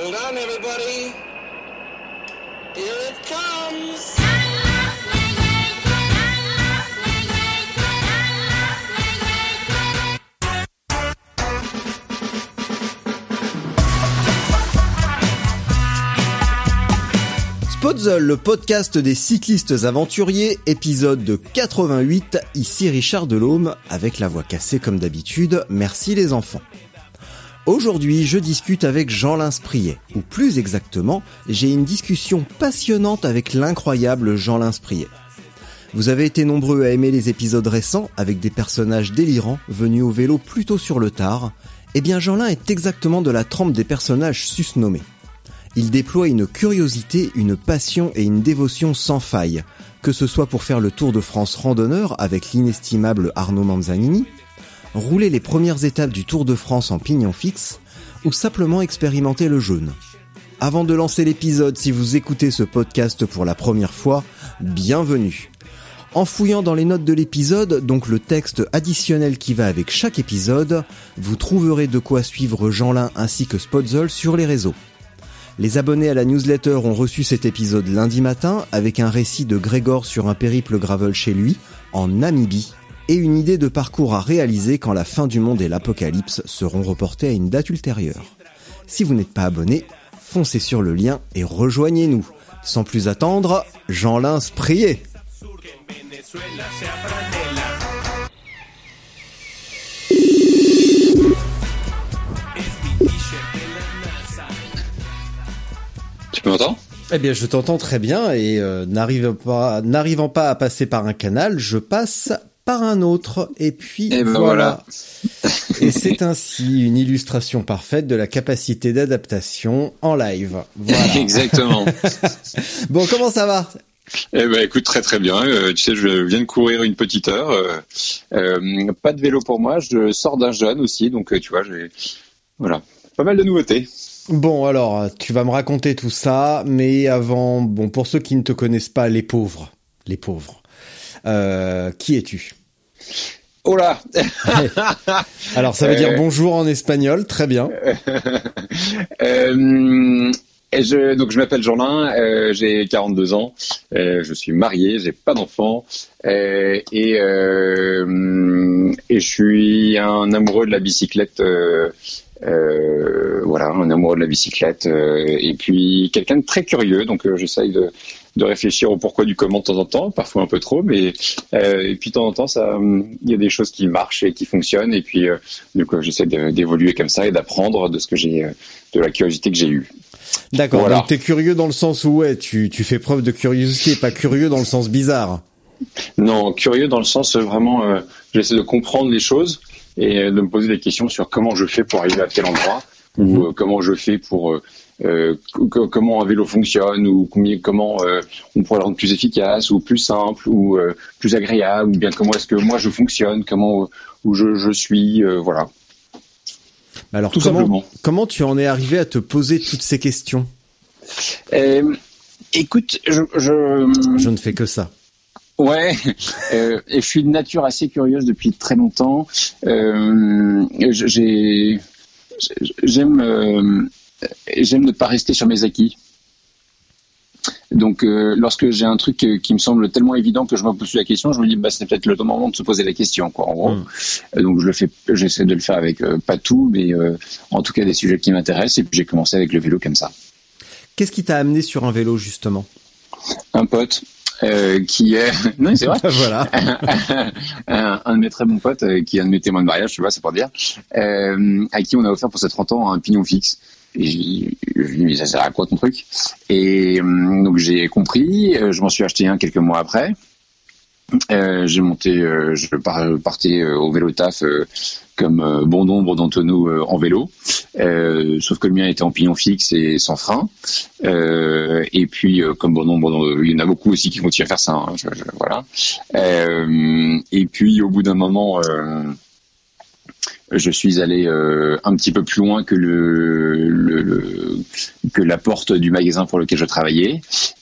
Hold on, everybody. Here it comes. Le podcast des cyclistes aventuriers, épisode de 88, ici Richard Delhomme, avec la voix cassée comme d'habitude, merci les enfants. Aujourd'hui, je discute avec Jean Linspriet, ou plus exactement, j'ai une discussion passionnante avec l'incroyable Jean Linspriet. Vous avez été nombreux à aimer les épisodes récents avec des personnages délirants venus au vélo plutôt sur le tard. Eh bien, Jeanlin est exactement de la trempe des personnages susnommés. Il déploie une curiosité, une passion et une dévotion sans faille, que ce soit pour faire le Tour de France randonneur avec l'inestimable Arnaud Manzanini, rouler les premières étapes du Tour de France en pignon fixe, ou simplement expérimenter le jaune. Avant de lancer l'épisode, si vous écoutez ce podcast pour la première fois, bienvenue. En fouillant dans les notes de l'épisode, donc le texte additionnel qui va avec chaque épisode, vous trouverez de quoi suivre Jeanlin ainsi que Spotzel sur les réseaux. Les abonnés à la newsletter ont reçu cet épisode lundi matin avec un récit de Grégor sur un périple gravel chez lui, en Namibie, et une idée de parcours à réaliser quand la fin du monde et l'apocalypse seront reportés à une date ultérieure. Si vous n'êtes pas abonné, foncez sur le lien et rejoignez-nous. Sans plus attendre, Jean-Lin priez Tu m'entends? Eh bien, je t'entends très bien et euh, n'arrivant pas, n'arrivant pas à passer par un canal, je passe par un autre et puis Et ben voilà. et c'est ainsi une illustration parfaite de la capacité d'adaptation en live. Voilà. Exactement. bon, comment ça va? Eh ben écoute très très bien. Euh, tu sais, je viens de courir une petite heure. Euh, euh, pas de vélo pour moi. Je sors d'un jeune aussi, donc tu vois, j'ai voilà, pas mal de nouveautés. Bon, alors, tu vas me raconter tout ça, mais avant, bon, pour ceux qui ne te connaissent pas, les pauvres, les pauvres, qui es-tu? Oh là Alors, ça veut dire Euh. bonjour en espagnol, très bien. Euh, et je, donc je m'appelle Jeanlin, euh, j'ai 42 ans, euh, je suis marié, j'ai pas d'enfant euh, et et je suis un amoureux de la bicyclette. Euh, voilà, un amoureux de la bicyclette euh, et puis quelqu'un de très curieux. Donc euh, j'essaye de, de réfléchir au pourquoi du comment de temps en temps, parfois un peu trop, mais euh, et puis de temps en temps ça, hum, il y a des choses qui marchent et qui fonctionnent et puis euh, du coup j'essaie d'évoluer comme ça et d'apprendre de ce que j'ai, euh, de la curiosité que j'ai eue. D'accord, Voilà. donc t'es curieux dans le sens où, ouais, tu, tu fais preuve de curiosité, pas curieux dans le sens bizarre. Non, curieux dans le sens vraiment, euh, j'essaie de comprendre les choses et euh, de me poser des questions sur comment je fais pour arriver à tel endroit ou euh, comment je fais pour euh, co- comment un vélo fonctionne ou combien, comment euh, on pourrait le rendre plus efficace ou plus simple ou plus agréable ou bien comment est-ce que moi je fonctionne, comment où je, je suis, voilà. Alors, Tout comment, simplement. comment tu en es arrivé à te poser toutes ces questions? Écoute, je, je, Je ne fais que ça. Ouais, euh, et je suis de nature assez curieuse depuis très longtemps. Euh, j'ai, j'aime, euh, j'aime ne pas rester sur mes acquis. Donc, lorsque j'ai un truc qui me semble tellement évident que je me pose la question, je me dis, bah, c'est peut-être le moment de se poser la question, quoi. En gros, Mm. Euh, donc je le fais, j'essaie de le faire avec pas tout, mais en tout cas des sujets qui m'intéressent. Et puis j'ai commencé avec le vélo comme ça. Qu'est-ce qui t'a amené sur un vélo, justement? Un pote euh, qui est, non, c'est vrai. Voilà. un, un de mes très bons potes, euh, qui est un de mes témoins de mariage, tu vois, c'est pour dire, euh, à qui on a offert pour ses 30 ans un pignon fixe. Et je lui ai dit, mais ça sert à quoi ton truc? Et euh, donc j'ai compris, je m'en suis acheté un quelques mois après. Euh, j'ai monté, euh, je par- partais euh, au vélo taf euh, comme euh, bon nombre d'entre nous euh, en vélo, sauf que le mien était en pignon fixe et sans frein. Et puis, comme bon nombre, il y en a beaucoup aussi qui continuent à faire ça. hein, je- je- voilà. Et puis, au bout d'un moment. je suis allé euh, un petit peu plus loin que le, le- le- que la porte du magasin pour lequel je travaillais.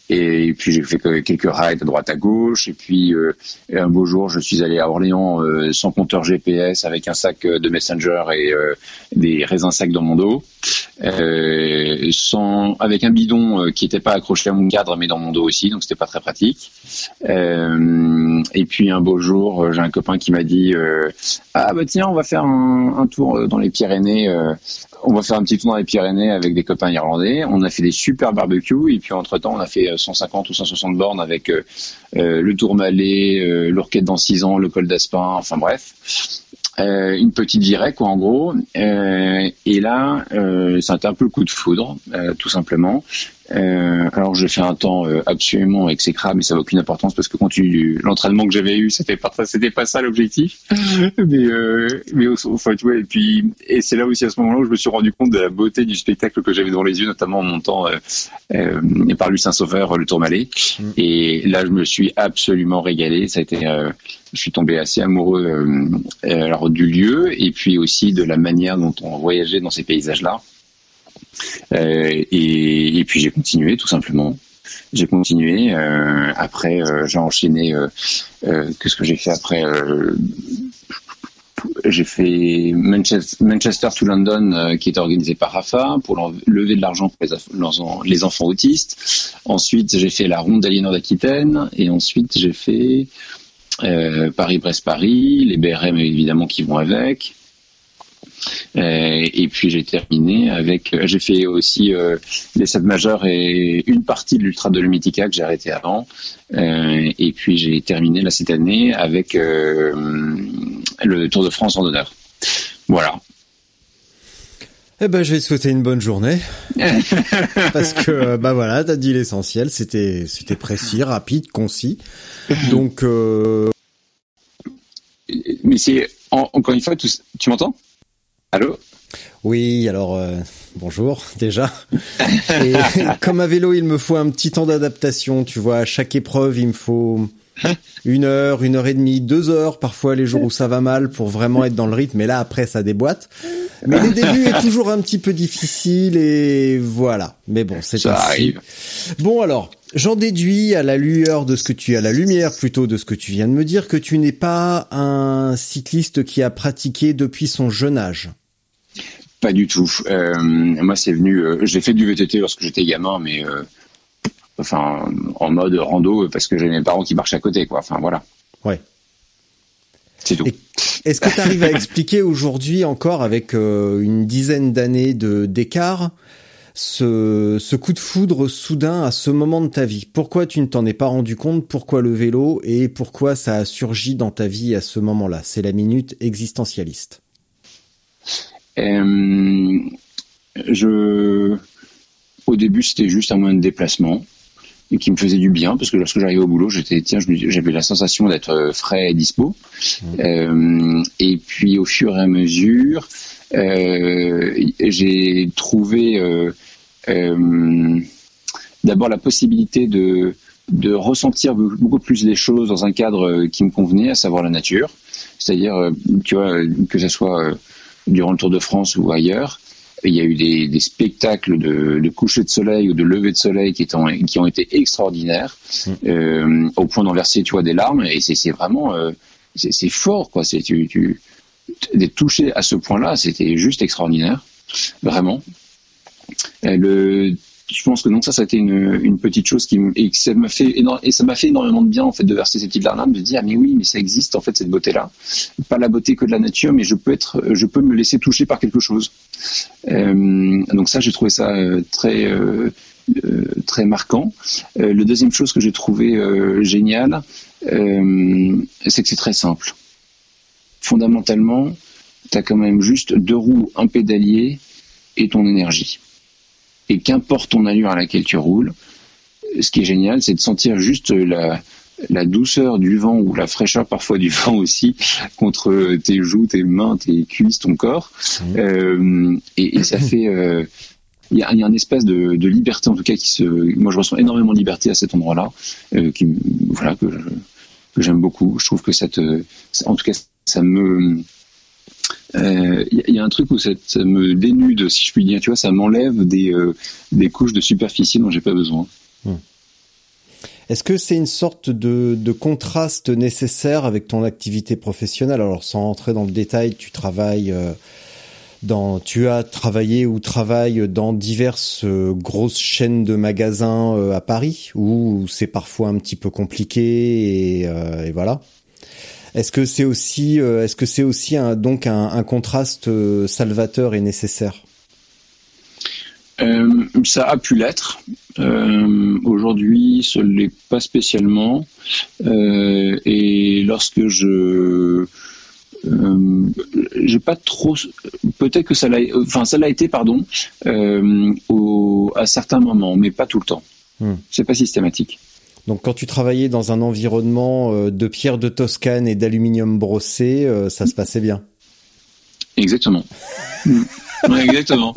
Et puis j'ai fait que- quelques rides à droite à gauche. Et puis euh, un beau jour, je suis allé à Orléans euh, sans compteur GPS, avec un sac euh, de Messenger et euh, des raisins sacs dans mon dos, euh, sans avec un bidon euh, qui n'était pas accroché à mon cadre, mais dans mon dos aussi, donc c'était pas très pratique. Et puis un beau jour, j'ai un copain qui m'a dit ah bah tiens, on va faire un, un tour dans les Pyrénées. Euh, on va faire un petit tour dans les Pyrénées avec des copains irlandais. On a fait des super barbecues et puis entre temps, on a fait euh, 150 ou 160 bornes avec euh, euh, le Tourmalet, euh, l'Ourquette dans 6 ans, le col d'Aspin, enfin bref. Euh, une petite virée quoi en gros Euh, et là euh, un peu le coup de foudre euh, tout simplement euh, alors j'ai fait un temps euh, absolument exécrable mais ça n'a aucune importance parce que compte tenu du l'entraînement que j'avais eu c'était pas c'était pas ça l'objectif. Mais euh, mais au, enfin tu vois et puis et c'est là aussi à ce moment-là où je me suis rendu compte de la beauté du spectacle que j'avais dans les yeux notamment en montant euh, euh, par lui Saint-Sauveur le Tourmalet. Et là je me suis absolument régalé. Ça a été euh, je suis tombé assez amoureux euh, euh, alors du lieu et puis aussi de la manière dont on voyageait dans ces paysages-là. Euh, et, puis j'ai continué tout simplement. J'ai continué. euh, après, euh, j'ai enchaîné. Qu'est-ce que j'ai fait après J'ai fait Manchester, to London, qui était organisé par Rafa pour lever de l'argent pour les, enfants autistes. Ensuite, j'ai fait la ronde d'Aliénor d'Aquitaine. Et ensuite, j'ai fait Paris-Brest-Paris, les BRM évidemment qui vont avec. Euh, et puis j'ai terminé avec, euh, j'ai fait aussi euh, les 7 majeurs et une partie de l'Ultra de l'Humitica que j'ai arrêté avant. Et puis j'ai terminé là cette année avec le Tour de France en honneur. Voilà. Eh ben, je vais te souhaiter une bonne journée. Parce que, bah voilà, t'as dit l'essentiel. C'était, c'était précis, rapide, concis. Donc, euh, Mais c'est en- encore une fois, tout- tu m'entends? Allô? Oui, alors, euh, bonjour, déjà. Et comme à vélo, il me faut un petit temps d'adaptation. Tu vois, à chaque épreuve, il me faut une heure, une heure et demie, deux heures, parfois les jours où ça va mal pour vraiment être dans le rythme. Et là, après, ça déboîte. Mais les débuts est toujours un petit peu difficile et voilà. Mais bon, c'est Ça ainsi. arrive. Bon alors, j'en déduis à la lueur de ce que tu à la lumière plutôt de ce que tu viens de me dire que tu n'es pas un cycliste qui a pratiqué depuis son jeune âge. Pas du tout. Euh, moi, c'est venu. euh, j'ai fait du VTT lorsque j'étais gamin, mais euh, enfin en mode rando parce que j'ai mes parents qui marchent à côté, quoi. Enfin voilà. Ouais. C'est tout. Est-ce que tu arrives à expliquer aujourd'hui encore avec une dizaine d'années de d'écart ce, ce coup de foudre soudain à ce moment de ta vie. Pourquoi tu ne t'en es pas rendu compte? Pourquoi le vélo? Et pourquoi ça a surgi dans ta vie à ce moment-là? C'est la minute existentialiste. Euh, je, au début, c'était juste un moyen de déplacement et qui me faisait du bien parce que lorsque j'arrivais au boulot, j'étais tiens, j'avais la sensation d'être euh, frais et dispo. Euh, et puis, au fur et à mesure, j'ai trouvé euh, euh, d'abord la possibilité de de ressentir beaucoup plus les choses dans un cadre euh, qui me convenait, à savoir la nature. C'est-à-dire, euh, tu vois, euh, que ce soit euh, durant le Tour de France ou ailleurs, il y a eu des, des spectacles de, de coucher de soleil ou de lever de soleil qui, étant, qui ont été extraordinaires, euh, au point d'enverser, tu vois, des larmes. Et c'est vraiment, euh, c'est c'est fort, quoi. C'est tu, tu d'être touché à ce point-là, c'était juste extraordinaire, vraiment. Euh, le, je pense que donc ça, ça a été une, une petite chose qui et ça m'a fait et ça m'a fait énormément de bien en fait de verser ces petites larmes, de dire ah, mais oui, mais ça existe en fait cette beauté-là, pas la beauté que de la nature, mais je peux être, je peux me laisser toucher par quelque chose. Euh, donc ça, j'ai trouvé ça euh, très euh, euh, très marquant. Euh, le deuxième chose que j'ai trouvé génial, euh, c'est que c'est très simple. Fondamentalement, tu as quand même juste deux roues, un pédalier et ton énergie. Et qu'importe ton allure à laquelle tu roules, ce qui est génial, c'est de sentir juste la, la douceur du vent ou la fraîcheur parfois du vent aussi contre tes joues, tes mains, tes cuisses, ton corps. Mmh. Euh, et, et ça fait, euh, il y, a, il y a un espèce de, de liberté en tout cas qui se, moi je ressens énormément de liberté à cet endroit-là, euh, qui, voilà que, j'aime beaucoup. Je trouve que ça te, en tout cas ça me euh, Il il y a un truc où ça, me dénude, si je puis dire, tu vois, ça m'enlève des, euh, des couches de superficie dont j'ai pas besoin. Est-ce que c'est une sorte de, de contraste nécessaire avec ton activité professionnelle? Alors sans rentrer dans le détail, tu travailles euh, dans, tu as travaillé ou travailles dans diverses euh, grosses chaînes de magasins euh, à Paris où c'est parfois un petit peu compliqué et, euh, et voilà? Est-ce que c'est aussi, euh, est-ce que c'est aussi un, donc un, un contraste euh, salvateur et nécessaire? Euh, ça a pu l'être. Euh, Aujourd'hui, ce l'est pas spécialement. Euh, et lorsque je j'ai pas trop peut-être que ça l'a enfin ça l'a été pardon au, à certains moments mais pas tout le temps Hmm. c'est pas systématique Donc quand tu travaillais dans un environnement euh, de pierre de Toscane et d'aluminium brossé, euh, ça se passait bien. Exactement. Ouais, exactement.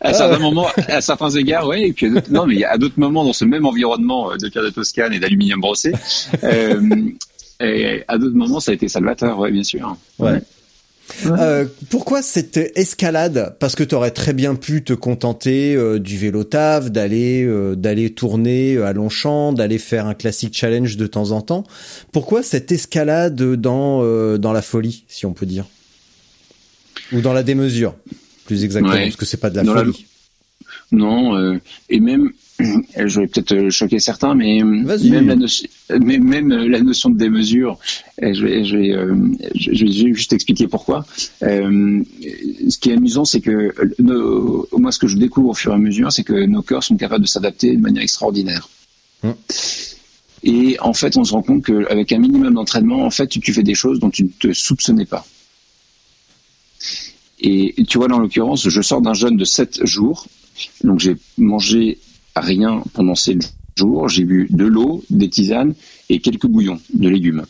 À certains moments, à certains égards, oui. Et puis non, mais il y a à d'autres moments dans ce même environnement euh, de pierre de Toscane et d'aluminium brossé, euh, et à d'autres moments, ça a été salvateur, ouais, bien sûr. Ouais. Euh, pourquoi cette escalade? Parce que tu aurais très bien pu te contenter euh, du vélo taf, d'aller euh, d'aller tourner à Longchamp, d'aller faire un classique challenge de temps en temps. Pourquoi cette escalade dans euh, dans la folie, si on peut dire, ou dans la démesure, plus exactement, Ouais. parce que c'est pas de la Dans la- folie. Non, euh, et même, je vais peut-être euh, choquer certains, mais euh, même la, notion, même, même euh, la notion de démesure, euh, je vais, je vais, euh, je je vais juste expliquer pourquoi. Euh, ce qui est amusant, c'est que euh, nos- moi, ce que je découvre au fur et à mesure, c'est que nos corps sont capables de s'adapter de manière extraordinaire. Hum. Et en fait, on se rend compte qu'avec un minimum d'entraînement, en fait, tu, tu fais des choses dont tu ne te soupçonnais pas. Et tu vois, là, en l'occurrence, je sors d'un jeûne de 7 jours. Donc, j'ai mangé rien pendant 7 jours. J'ai bu de l'eau, des tisanes et quelques bouillons de légumes.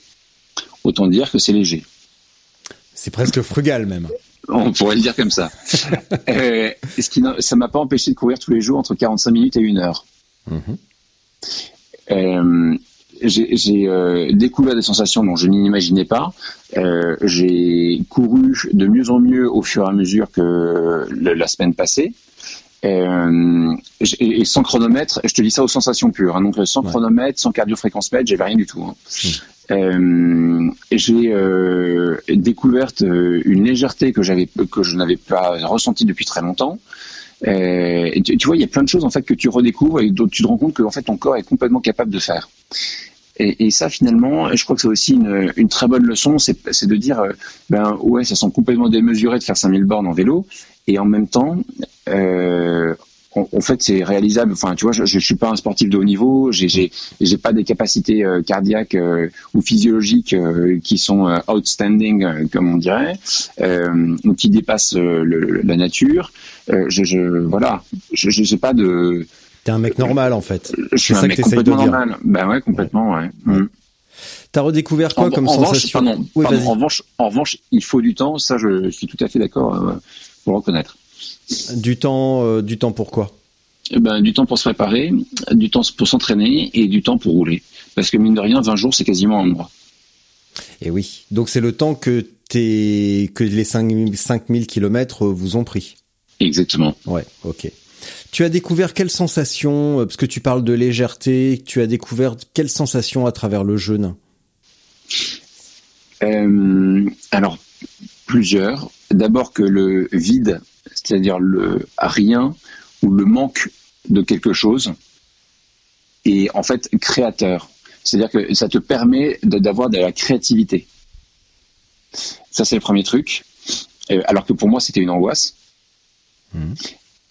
Autant dire que c'est léger. C'est presque frugal même. On pourrait le dire comme ça. euh, ce qui ça m'a pas empêché de courir tous les jours entre 45 minutes et une heure. Mhm. Euh, j'ai j'ai, euh, découvert des sensations dont je n'imaginais pas. Euh, j'ai couru de mieux en mieux au fur et à mesure que le- la semaine passée. Euh, et, et sans chronomètre, je te dis ça aux sensations pures. hein. donc sans Ouais. chronomètre, sans cardio-fréquence mètre, j'avais rien du tout. hein. Euh, j'ai euh, découvert euh, une légèreté que j'avais que je n'avais pas ressentie depuis très longtemps. Euh, et tu, tu vois, il y a plein de choses en fait que tu redécouvres et dont tu te rends compte que en fait ton corps est complètement capable de faire. Et, et ça finalement, je crois que c'est aussi une, une très bonne leçon, c'est de dire, euh, ben ouais, ça semble complètement démesuré de faire 5000 bornes en vélo, et en même temps, euh, en, en fait, c'est réalisable. Enfin, tu vois, je, je suis pas un sportif de haut niveau, j'ai j'ai j'ai pas des capacités euh, cardiaques euh, ou physiologiques euh, qui sont euh, outstanding, euh, comme on dirait, euh, ou qui dépassent euh, le- la nature. Euh, je, je voilà, je je- j'ai pas de, T'es un mec normal en fait. je suis C'est un ça que mec de complètement dire. normal. Ben ouais, complètement, ouais. Mm. T'as redécouvert quoi en, comme en revanche, sensation? pardon, Oui, pardon, vas-y. en revanche, en revanche, il faut du temps. Ça, je, suis tout à fait d'accord pour reconnaître. Du temps, euh, du temps pourquoi Eh ben, du temps pour se préparer, du temps pour s'entraîner et du temps pour rouler. Parce que mine de rien, 20 jours, c'est quasiment un mois. Et oui. Donc c'est le temps que t'es que les 5000 5000 kilomètres vous ont pris. Exactement. Ouais, ok. Tu as découvert quelles sensations, euh, parce que tu parles de légèreté, tu as découvert quelles sensations à travers le jeûne? Euh, alors, plusieurs. D'abord que le vide, c'est-à-dire le rien ou le manque de quelque chose, est en fait créateur. C'est-à-dire que ça te permet d'avoir de la créativité. Ça, c'est le premier truc. Euh, alors que pour moi, c'était une angoisse. Mhm.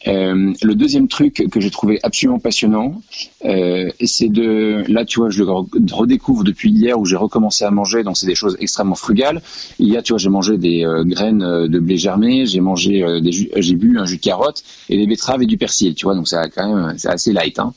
Euh, le deuxième truc que j'ai trouvé absolument passionnant, euh, c'est de là, tu vois, je le redécouvre depuis hier où j'ai recommencé à manger. Donc c'est des choses extrêmement frugales. Hier, tu vois, j'ai mangé des euh, graines de blé germé, j'ai mangé des j'ai bu un jus de carotte et des betteraves et du persil. Tu vois, donc c'est quand même c'est assez light. Hein.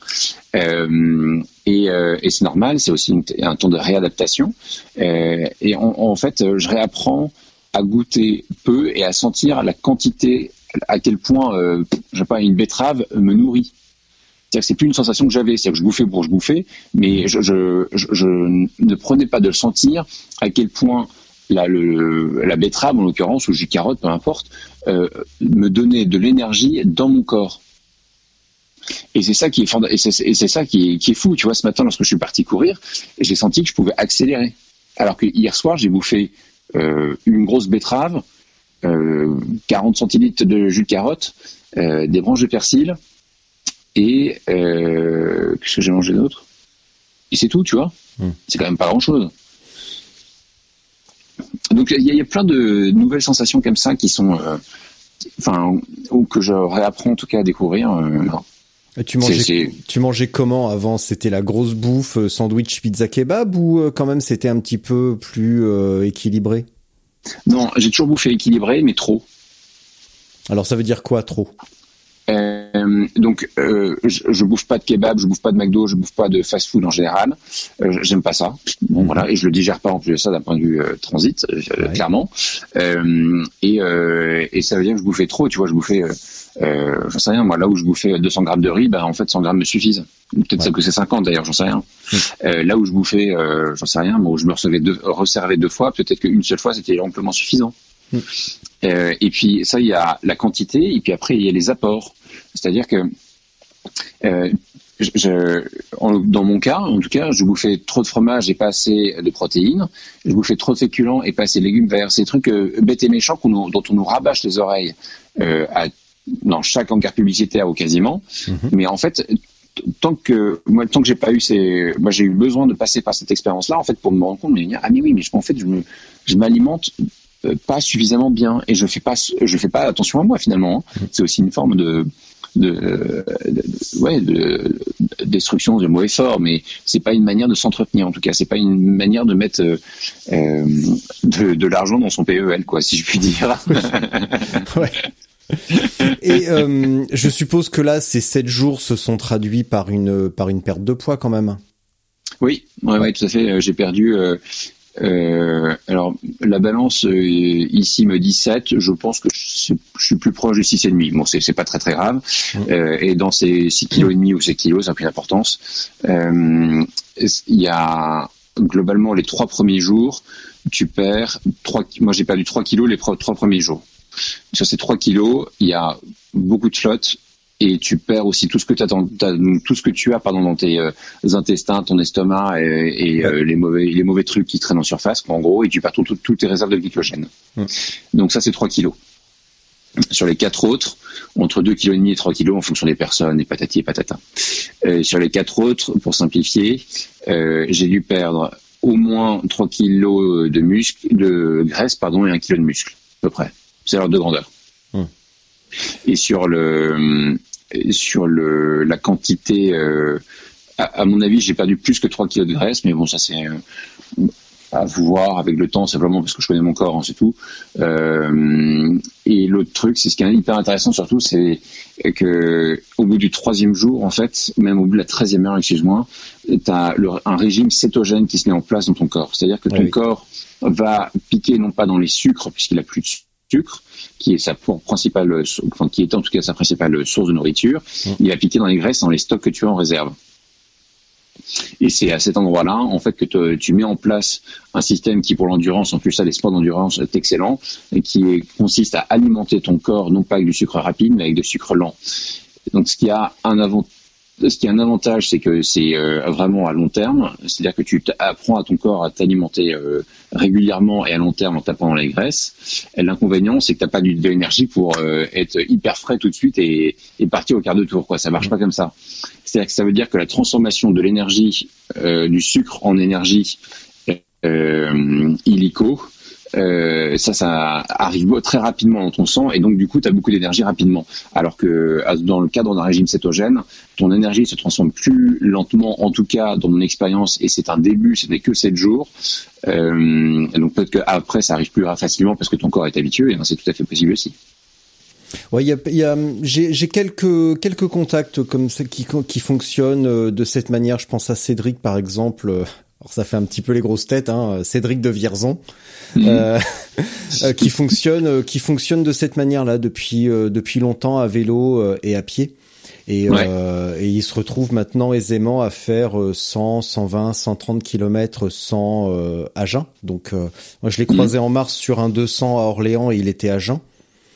et, et c'est normal, c'est aussi un temps de réadaptation. et en fait, je réapprends à goûter peu et à sentir la quantité à quel point, euh, je sais pas, une betterave me nourrit. C'est-à-dire que c'est plus une sensation que j'avais, c'est-à-dire que je bouffais pour je bouffais, mais je, ne prenais pas de le sentir à quel point la, betterave, en l'occurrence, ou jus carotte, peu importe, euh, me donnait de l'énergie dans mon corps. Et c'est ça qui est et c'est ça qui est, qui est fou. Tu vois, ce matin, lorsque je suis parti courir, j'ai senti que je pouvais accélérer. Alors que hier soir, j'ai bouffé euh, une grosse betterave, 40 euh, centilitres de jus de carotte, euh, des branches de persil et euh, qu'est-ce que j'ai mangé d'autre? Et c'est tout, tu vois. Hmm. C'est quand même pas grand-chose. Donc il y, a plein de nouvelles sensations comme ça qui sont, enfin, ou que je réapprends en tout cas à découvrir. Tu mangeais, tu mangeais comment avant? C'était la grosse bouffe, sandwich, pizza, kebab ou quand même c'était un petit peu plus équilibré? Non, j'ai toujours bouffé équilibré, mais trop. Alors ça veut dire quoi trop? Euh, donc, euh, je, je, bouffe pas de kebab, je bouffe pas de McDo, je bouffe pas de fast-food en général. Euh, j'aime pas ça. Bon, voilà, et je le digère pas en plus de ça d'un point de vue transit, clairement. Et, et, ça veut dire que je bouffais trop. Tu vois, je bouffais, j'en sais rien. Moi, là où je bouffais 200 grammes de riz, ben en fait 100 grammes me suffisent. Peut-être que c'est 50 d'ailleurs, j'en sais rien. là où je bouffais, j'en sais rien, moi, où je me recevais deux, resservais deux fois, peut-être qu'une seule fois c'était amplement suffisant. Euh, et puis ça, il y a la quantité, et puis après il y a les apports. C'est-à-dire que euh, je, dans mon cas, en tout cas, je bouffais trop de fromage et pas assez de protéines. Je bouffais trop de féculents et pas assez de légumes verts. Des trucs euh, bêtes et méchants dont on nous rabâche les oreilles euh, à, dans chaque encart publicitaire ou quasiment. Mhm. Mais en fait, tant que moi, tant que j'ai pas eu ces, moi j'ai eu besoin de passer par cette expérience-là, en fait, pour me rendre compte, mais ah mais oui, mais en fait, je me, je m'alimente euh, pas suffisamment bien et je fais pas je fais pas attention à moi finalement hein. c'est aussi une forme de de, ouais de, destruction de mauvais fort mais c'est pas une manière de s'entretenir en tout cas c'est pas une manière de mettre euh, euh de, de l'argent dans son PEL quoi si je puis dire ouais. Et euh, je suppose que là, ces sept jours se sont traduits par une par une perte de poids quand même. Oui, ouais, ouais, tout à fait. J'ai perdu euh, euh, alors, la balance euh, ici me dit 7. Je pense que je, suis plus proche de 6,5. Bon, c'est pas très très grave. Euh, et dans ces 6 kg et demi ou 7 kg, ça a pris d'importance. Euh, il y a globalement les trois premiers jours, tu perds 3 Moi, j'ai perdu 3 kilos les trois premiers jours. Sur ces 3 kilos, il y a beaucoup de flotte, et tu perds aussi tout ce que, as tout ce que tu as pardon, dans tes euh, intestins, ton estomac et, euh, les, mauvais, les mauvais trucs qui traînent en surface, en gros, et tu perds toutes tes réserves de glycogène. Donc ça, c'est 3 kilos. Sur les quatre autres, entre 2,5 kg et 3 kg en fonction des personnes, et patati et patata. Euh, sur les quatre autres, pour simplifier, j'ai dû perdre au moins 3 kg de muscle, de graisse, pardon, et 1 kg de muscle, à peu près. C'est l'ordre de grandeur. Et sur le sur le, la quantité, euh, à, mon avis, j'ai perdu plus que 3 kilos de graisse, mais bon, ça c'est euh, à voir avec le temps, simplement parce que je connais mon corps, hein, c'est tout. Euh, et l'autre truc, c'est ce qui est hyper intéressant surtout, c'est que au bout du troisième jour, en fait, même au bout de la treizième heure, excuse-moi, tu as un régime cétogène qui se met en place dans ton corps. C'est-à-dire que ton corps va piquer non pas dans les sucres, puisqu'il a plus de sucre, qui est sa principale, enfin, qui est en tout cas sa principale source de nourriture, mmh. il va piquer dans les graisses, dans les stocks que tu as en réserve. Et c'est à cet endroit-là, en fait, que tu mets en place un système qui, pour l'endurance, en plus ça, les sports d'endurance, est excellent, et qui consiste à alimenter ton corps, non pas avec du sucre rapide, mais avec du sucre lent. Donc, ce qui a un avantage ce qui a un avantage, c'est que c'est euh, vraiment à long terme, c'est-à-dire que tu apprends à ton corps à t'alimenter euh, régulièrement et à long terme en tapant dans les graisses. L'inconvénient, c'est que tu n'as pas de pour euh, être hyper frais tout de suite et, partir au quart de tour. Quoi. Ça marche pas comme ça. C'est-à-dire que ça veut dire que la transformation de l'énergie, du sucre en énergie illico, euh, ça, ça arrive très rapidement dans ton sang et donc du coup, tu as beaucoup d'énergie rapidement. Alors que dans le cadre d'un régime cétogène, ton énergie se transforme plus lentement, en tout cas dans mon expérience, et c'est un début, ce n'est que 7 jours. Euh, donc peut-être qu'après, ça arrive plus facilement parce que ton corps est habitué, et c'est tout à fait possible aussi. Ouais, y a, y a, j'ai quelques quelques contacts comme ça qui qui fonctionnent euh, de cette manière. Je pense à Cédric par exemple. Alors ça fait un petit peu les grosses têtes, hein, Cédric de Vierzon, mmh. euh, euh, qui fonctionne, qui fonctionne de cette manière-là depuis depuis longtemps à vélo et à pied. Et, et, il se retrouve maintenant aisément à faire 100, 120, 130 kilomètres sans à jeun. Donc moi je l'ai croisé mmh. en mars sur un 200 à Orléans et il était à jeun.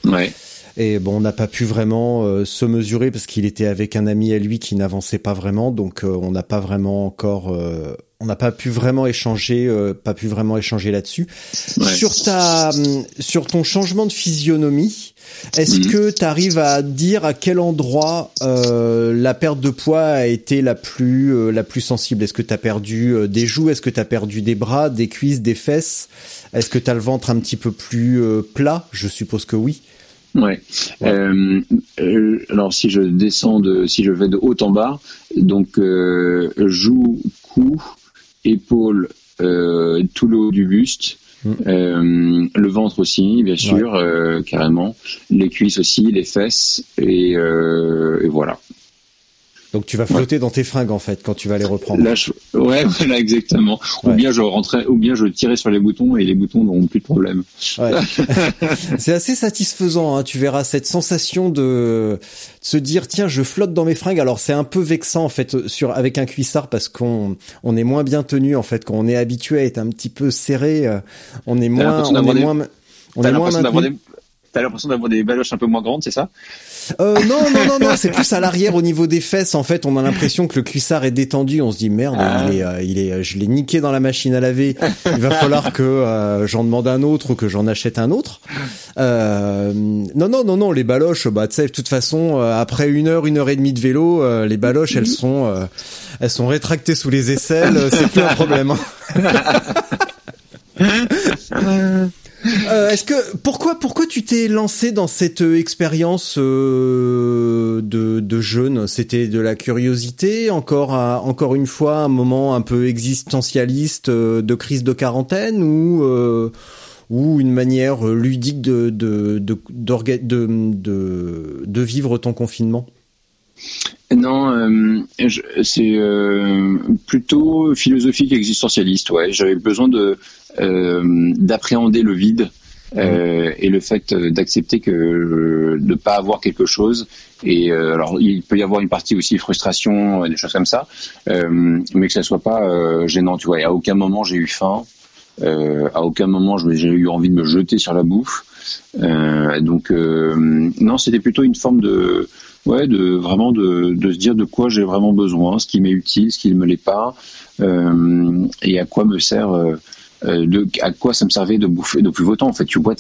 Ouais. Et bon, on n'a pas pu vraiment euh, se mesurer parce qu'il était avec un ami à lui qui n'avançait pas vraiment, donc euh, on n'a pas vraiment encore, euh, on n'a pas pu vraiment échanger, pas pu vraiment échanger là-dessus. Sur ta, sur ton changement de physionomie, est-ce mhm. que tu arrives à dire à quel endroit la perte de poids a été la plus, la plus sensible? Est-ce que tu as perdu des joues? Est-ce que tu as perdu des bras, des cuisses, des fesses? Est-ce que tu as le ventre un petit peu plus plat? Je suppose que oui. Ouais. Euh, euh, alors si je descends de, si je vais de haut en bas, donc euh, joue, euh, tout le haut du buste, mm. euh, le ventre aussi, bien sûr, euh, carrément, les cuisses aussi, les fesses et, et voilà. Donc tu vas flotter dans tes fringues en fait quand tu vas les reprendre. Là, ouais, voilà exactement. Ou bien je rentrais, ou bien je tirais sur les boutons et les boutons n'auront plus de problème. Ouais. c'est assez satisfaisant. Hein. Tu verras cette sensation de... se dire tiens je flotte dans mes fringues. Alors c'est un peu vexant en fait sur avec un cuissard parce qu'on on est moins bien tenu en fait quand on est habitué à être un petit peu serré. Euh, on est moins, on est moins, on est moins T'as l'impression d'avoir des baloches un peu moins grandes, c'est ça? Euh, non, non, non, non, c'est plus à l'arrière au niveau des fesses. En fait, on a l'impression que le cuissard est détendu. On se dit merde, ah. il est, euh, il est, je l'ai niqué dans la machine à laver. Il va falloir que euh, j'en demande un autre ou que j'en achète un autre. Euh, non, non, non, non, les baloches, bah tu sais, de toute façon, après une heure, une heure et demie de vélo, les baloches, elles sont, elles sont rétractées sous les aisselles. c'est plus un problème. Hein. Euh, est-ce que pourquoi pourquoi tu t'es lancé dans cette euh, expérience euh, de, de jeune? C'était de la curiosité, encore encore une fois un moment un peu existentialiste de crise de quarantaine ou ou une manière ludique de de de, de, de vivre ton confinement? Non, c'est plutôt philosophique existentialiste. Ouais, j'avais besoin de euh, d'appréhender le vide euh, et le fait d'accepter que euh, de pas avoir quelque chose. Et alors il peut y avoir une partie aussi frustration des choses comme ça mais que ça soit pas gênant tu vois. Et à aucun moment j'ai eu faim. À aucun moment j'ai eu envie de me jeter sur la bouffe. Donc non c'était plutôt une forme de ouais de vraiment de, de se dire de quoi j'ai vraiment besoin ce qui m'est utile ce qui ne me l'est pas et à quoi me sert euh, de à quoi ça me servait de bouffer de plus autant en fait tu vois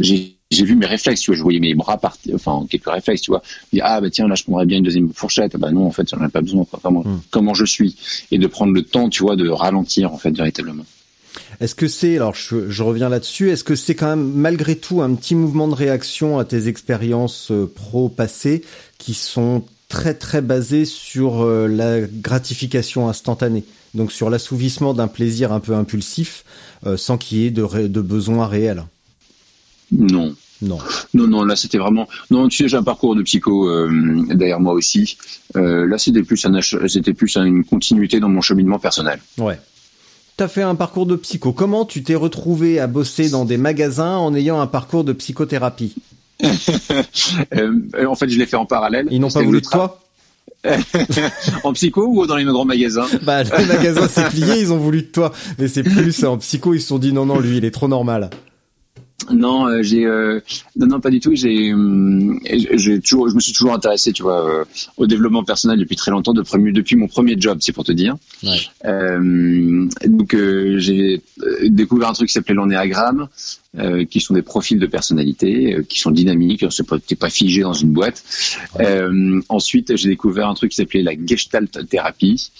j'ai j'ai vu mes réflexes, tu vois, je voyais mes bras partir, enfin quelques réflexes, tu vois. ah bah tiens, là je prendrais bien une deuxième fourchette. bah non, en fait, j'en ai pas besoin. Quoi. Comment, hmm. comment je suis et de prendre le temps, tu vois, de ralentir en fait véritablement. Est-ce que c'est, alors je, je reviens là-dessus, est-ce que c'est quand même malgré tout un petit mouvement de réaction à tes expériences euh, pro passées qui sont très très basées sur euh, la gratification instantanée donc sur l'assouvissement d'un plaisir un peu impulsif, euh, sans qu'il y ait de, de besoin réel. Non. Non. Non, non, là c'était vraiment. Non, tu sais, j'ai un parcours de psycho euh, derrière moi aussi. Euh, là, c'était plus, un, c'était plus une continuité dans mon cheminement personnel. Ouais. Tu as fait un parcours de psycho. Comment tu t'es retrouvé à bosser dans des magasins en ayant un parcours de psychothérapie? En fait, je l'ai fait en parallèle. Ils n'ont pas voulu de toi en psycho ou dans les grands magasins? Bah, les magasins c'est plié, ils ont voulu de toi. Mais c'est plus en psycho, ils se sont dit non, non, lui, il est trop normal. Non, euh, j'ai euh, non, non, pas du tout. J'ai, euh, j'ai toujours, je me suis toujours intéressé, tu vois, au développement personnel depuis très longtemps, depuis, depuis mon premier job, c'est pour te dire. donc, j'ai découvert un truc qui s'appelait l'ennéagramme, qui sont des profils de personnalité, qui sont dynamiques. C'est pas, t'es pas figé dans une boîte. ensuite, j'ai découvert un truc qui s'appelait la Gestalt thérapie,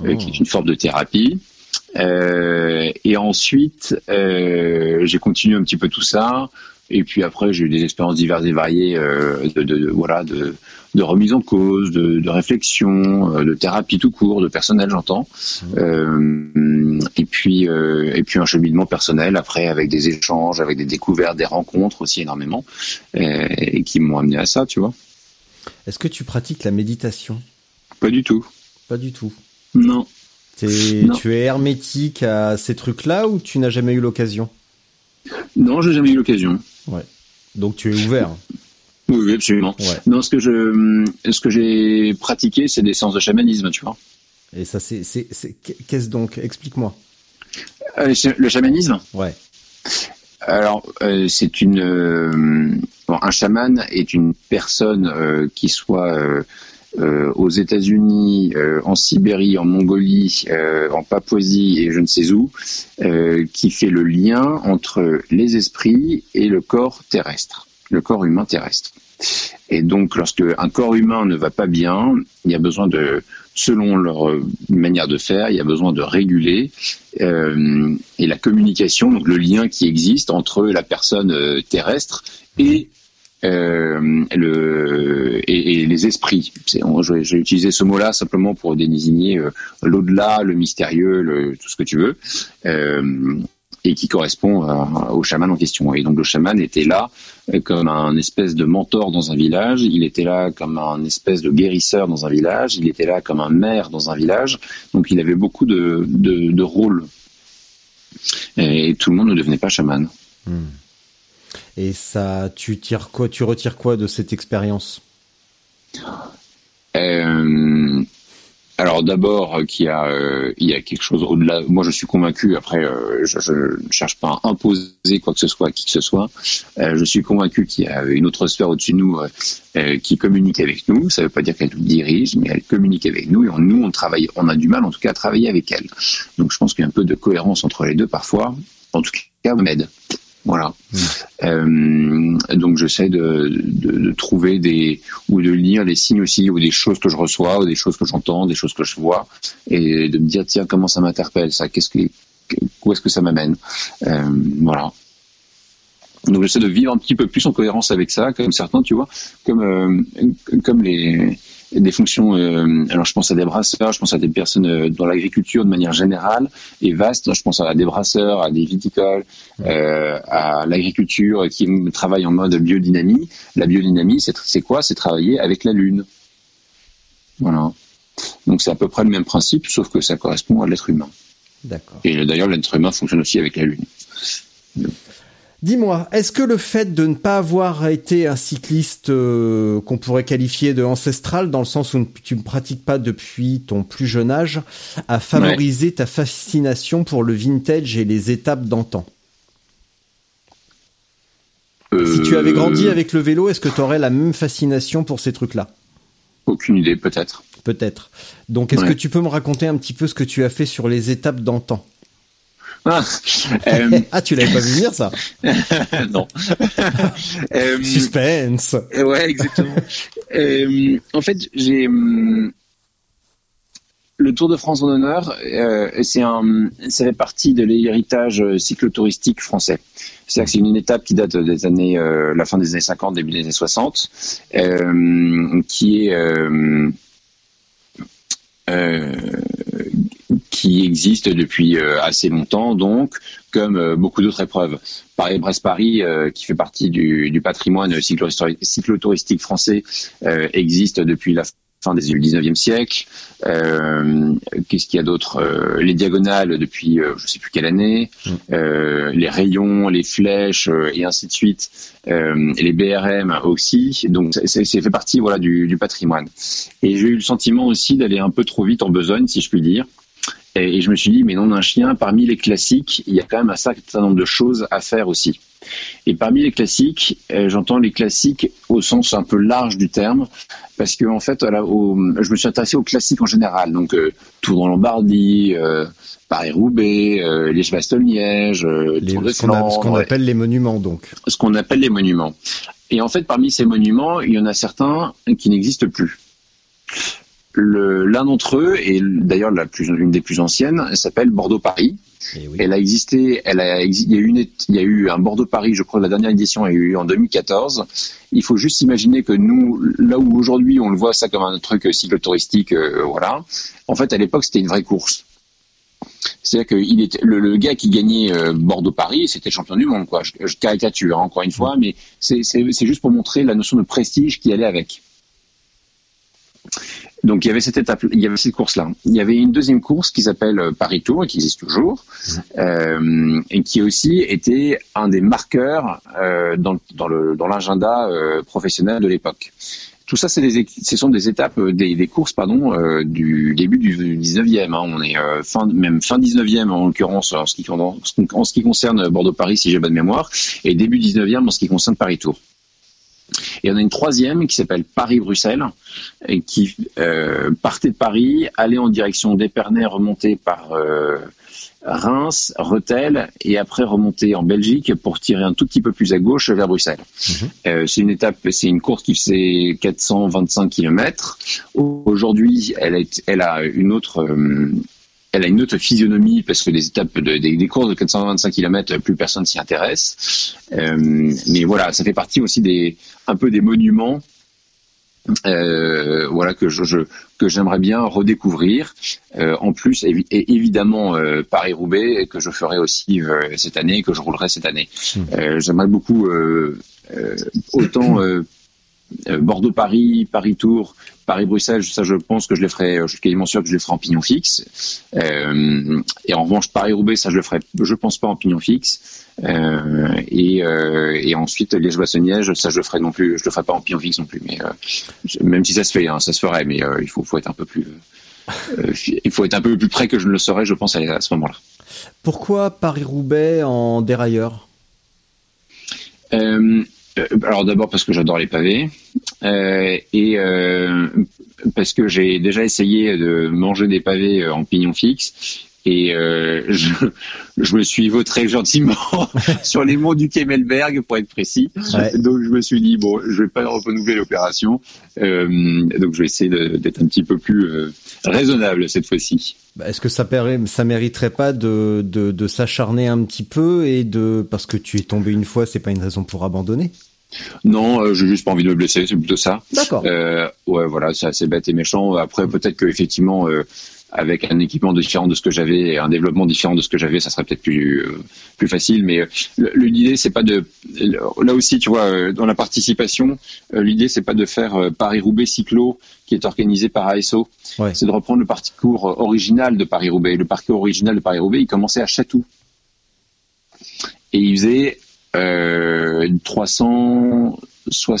qui est une forme de thérapie. Euh, et ensuite, euh, j'ai continué un petit peu tout ça. Et puis après, j'ai eu des expériences diverses et variées euh, de, de, de, voilà, de, de remise en cause, de, de réflexion, euh, de thérapie tout court, de personnel, j'entends. Euh, et puis, et puis un cheminement personnel après avec des échanges, avec des découvertes, des rencontres aussi énormément, et qui m'ont amené à ça, tu vois. Est-ce que tu pratiques la méditation? Pas du tout. Pas du tout. Non. Tu es hermétique à ces trucs-là ou tu n'as jamais eu l'occasion? Non, j'ai jamais eu l'occasion. Donc tu es ouvert. Oui, oui, absolument. Ouais. Non, ce que je, ce que j'ai pratiqué, c'est des séances de chamanisme, tu vois. Et ça, c'est, c'est, qu'est-ce donc? Explique-moi. Euh, le chamanisme, Ouais. Alors, euh, c'est une. euh, bon, un chaman est une personne qui soit euh, aux États-Unis, euh, en Sibérie, en Mongolie, euh, en Papouasie et je ne sais où, euh, qui fait le lien entre les esprits et le corps terrestre, le corps humain terrestre. Et donc, lorsque un corps humain ne va pas bien, il y a besoin de, selon leur manière de faire, il y a besoin de réguler euh, et la communication, donc le lien qui existe entre la personne euh, terrestre et euh, et, les esprits. J'ai utilisé ce mot-là simplement pour désigner euh, l'au-delà, le mystérieux, tout ce que tu veux, euh, et qui correspond au chaman en question. Et donc le chaman était là comme un espèce de mentor dans un village, il était là comme un espèce de guérisseur dans un village, il était là comme un maire dans un village. Donc il avait beaucoup de, rôles. Et tout le monde ne devenait pas chaman. Et ça, tu tires quoi Tu retires quoi de cette expérience? Euh, alors d'abord qu'il y a euh, il y a quelque chose au-delà. Moi je suis convaincu. Après euh, je, ne cherche pas à imposer quoi que ce soit à qui que ce soit. Je suis convaincu qu'il y a une autre sphère au-dessus de nous qui communique avec nous. Ça ne veut pas dire qu'elle nous dirige, mais elle communique avec nous et nous on travaille. On a du mal en tout cas à travailler avec elle. Donc je pense qu'il y a un peu de cohérence entre les deux parfois. En tout cas, m'aide. Voilà. Euh, donc j'essaie de, de, de trouver des ou de lire les signes aussi ou des choses que je reçois ou des choses que j'entends, des choses que je vois et de me dire tiens comment ça m'interpelle ça, qu'est-ce que où est-ce que ça m'amène, euh, voilà. Donc j'essaie de vivre un petit peu plus en cohérence avec ça, comme certains, tu vois, comme euh, comme les des fonctions. euh, alors je pense à des brasseurs, je pense à des personnes euh, dans l'agriculture de manière générale et vaste. Je pense à des brasseurs, à des viticoles, euh, à l'agriculture qui travaille en mode biodynamie. La biodynamie, c'est c'est quoi? C'est travailler avec la lune. Voilà. Donc c'est à peu près le même principe, sauf que ça correspond à l'être humain. D'accord. Et d'ailleurs, l'être humain fonctionne aussi avec la lune. Dis-moi, est-ce que le fait de ne pas avoir été un cycliste euh, qu'on pourrait qualifier de ancestral, dans le sens où tu ne pratiques pas depuis ton plus jeune âge, a favorisé ta fascination pour le vintage et les étapes d'antan? Si tu avais grandi Euh, avec le vélo, est-ce que tu aurais la même fascination pour ces trucs-là? Aucune idée, peut-être. Peut-être. Donc, est-ce Ouais. que tu peux me raconter un petit peu ce que tu as fait sur les étapes d'antan? Ah, euh, Ah, tu l'avais pas vu venir ça non. Euh, Suspense Ouais, exactement. Euh, en fait, j'ai hum, le Tour de France en honneur. euh, c'est un, ça fait partie de l'héritage euh, cyclotouristique français. C'est-à-dire que c'est une étape qui date des années, euh, la fin des années 50, début des années 60, euh, qui est euh, euh, qui existe depuis euh, assez longtemps, donc comme euh, beaucoup d'autres épreuves. Paris-Brest-Paris, euh, qui fait partie du, du patrimoine cyclo- cyclotouristique français, euh, existe depuis la fin des du 19e siècle. Euh, Qu'est-ce qu'il y a d'autre Euh, Les diagonales depuis euh, je sais plus quelle année, euh, les rayons, les flèches euh, et ainsi de suite, euh, les BRM aussi. Donc c'est fait partie voilà du, du patrimoine. Et j'ai eu le sentiment aussi d'aller un peu trop vite en besogne, si je puis dire. Et, et je me suis dit, mais non d'un chien, parmi les classiques, il y a quand même un certain nombre de choses à faire aussi. Et parmi les classiques, euh, j'entends les classiques au sens un peu large du terme, parce que en fait, au- je me suis intéressé aux classiques en général. Donc, euh, Tour en Lombardie, euh, Paris-Roubaix, euh, Liège-Bastogne-Liège, Les- Tour de Ce qu'on appelle les monuments, donc. ce qu'on appelle les monuments. Et en fait, parmi ces monuments, il y en a certains qui n'existent plus. L'un d'entre eux, et d'ailleurs la plus, une des plus anciennes, elle s'appelle Bordeaux-Paris. Eh oui. Elle a existé, elle a, exi- il y a eu une, é- il y a eu un Bordeaux-Paris, je crois, la dernière édition a eu en 2014. Il faut juste imaginer que nous, là où aujourd'hui on le voit ça comme un truc cyclotouristique, euh, voilà. En fait, à l'époque, c'était une vraie course. C'est-à-dire que il était, le, le gars qui gagnait euh, Bordeaux-Paris, c'était le champion du monde, quoi. Je, je caricature, hein, encore une fois, mais c'est juste pour montrer la notion de prestige qui allait avec. Donc il y avait cette étape, il y avait cette course-là. Il y avait une deuxième course qui s'appelle euh, Paris Tour et qui existe toujours, euh, et qui aussi était un des marqueurs euh, dans, dans le dans l'agenda euh, professionnel de l'époque. Tout ça, c'est des, ce sont des étapes, euh, des, des courses, pardon, euh, du début du 19e. hein. On est euh, fin, même fin 19e en l'occurrence en ce qui, en, en ce qui concerne Bordeaux-Paris, si j'ai bonne mémoire, et début 19e en ce qui concerne Paris-Tour. Et on a une troisième qui s'appelle Paris-Bruxelles, et qui euh, partait de Paris, allait en direction d'Épernay, remontait par euh, Reims, Rethel, et après remonter en Belgique pour tirer un tout petit peu plus à gauche vers Bruxelles. Euh, c'est une étape, c'est une course qui fait 425 km. Aujourd'hui, elle, est, elle a une autre, elle a une autre physionomie parce que des étapes, de, des, des courses de 425 km, plus personne s'y intéresse. Euh, mais voilà, ça fait partie aussi des, un peu des monuments. Euh, voilà que je, je que j'aimerais bien redécouvrir. Euh, en plus, et évidemment euh, Paris Roubaix que je ferai aussi euh, cette année, que je roulerai cette année. Euh, j'aimerais beaucoup euh, euh, autant Bordeaux-Paris, Paris-Tour, Paris-Bruxelles, ça je pense que je les ferai, je suis quasiment sûr que je les ferai en pignon fixe. Euh, et en revanche, Paris-Roubaix, ça je le ferai, je pense pas en pignon fixe. Euh, et, euh, et ensuite, Liège-Bastogne-Liège, ça je le ferai non plus, je le ferai pas en pignon fixe non plus. Mais euh, même si ça se fait, hein, ça se ferait, mais euh, il faut, faut être un peu plus, euh, il faut être un peu plus près que je ne le serais, je pense à, à ce moment-là. Pourquoi Paris-Roubaix en dérailleur? Euh, euh, alors d'abord parce que j'adore les pavés euh, et euh, parce que j'ai déjà essayé de manger des pavés euh, en pignon fixe et euh, je, je me suis vautré gentiment sur les monts du Kemmelberg pour être précis. Ouais. Donc je me suis dit bon, je vais pas renouveler l'opération, euh, donc je vais essayer d'être un petit peu plus euh, raisonnable cette fois-ci. Bah, Est-ce que ça, ça mériterait pas de, de, de s'acharner un petit peu et de parce que tu es tombé une fois, c'est pas une raison pour abandonner? Non, euh, j'ai juste pas envie de me blesser, c'est plutôt ça. D'accord. Euh, ouais, voilà, c'est assez bête et méchant. Après, peut-être que effectivement, euh, avec un équipement différent de ce que j'avais, un développement différent de ce que j'avais, ça serait peut-être plus euh, plus facile. Mais euh, l'idée, c'est pas de. Là aussi, tu vois, euh, dans la participation, l'idée, c'est pas de faire euh, Paris-Roubaix cyclo qui est organisé par ASO. Ouais. C'est de reprendre le parcours original de Paris-Roubaix. Le parcours original de Paris-Roubaix, il commençait à Chatou et il faisait euh, 300, soix-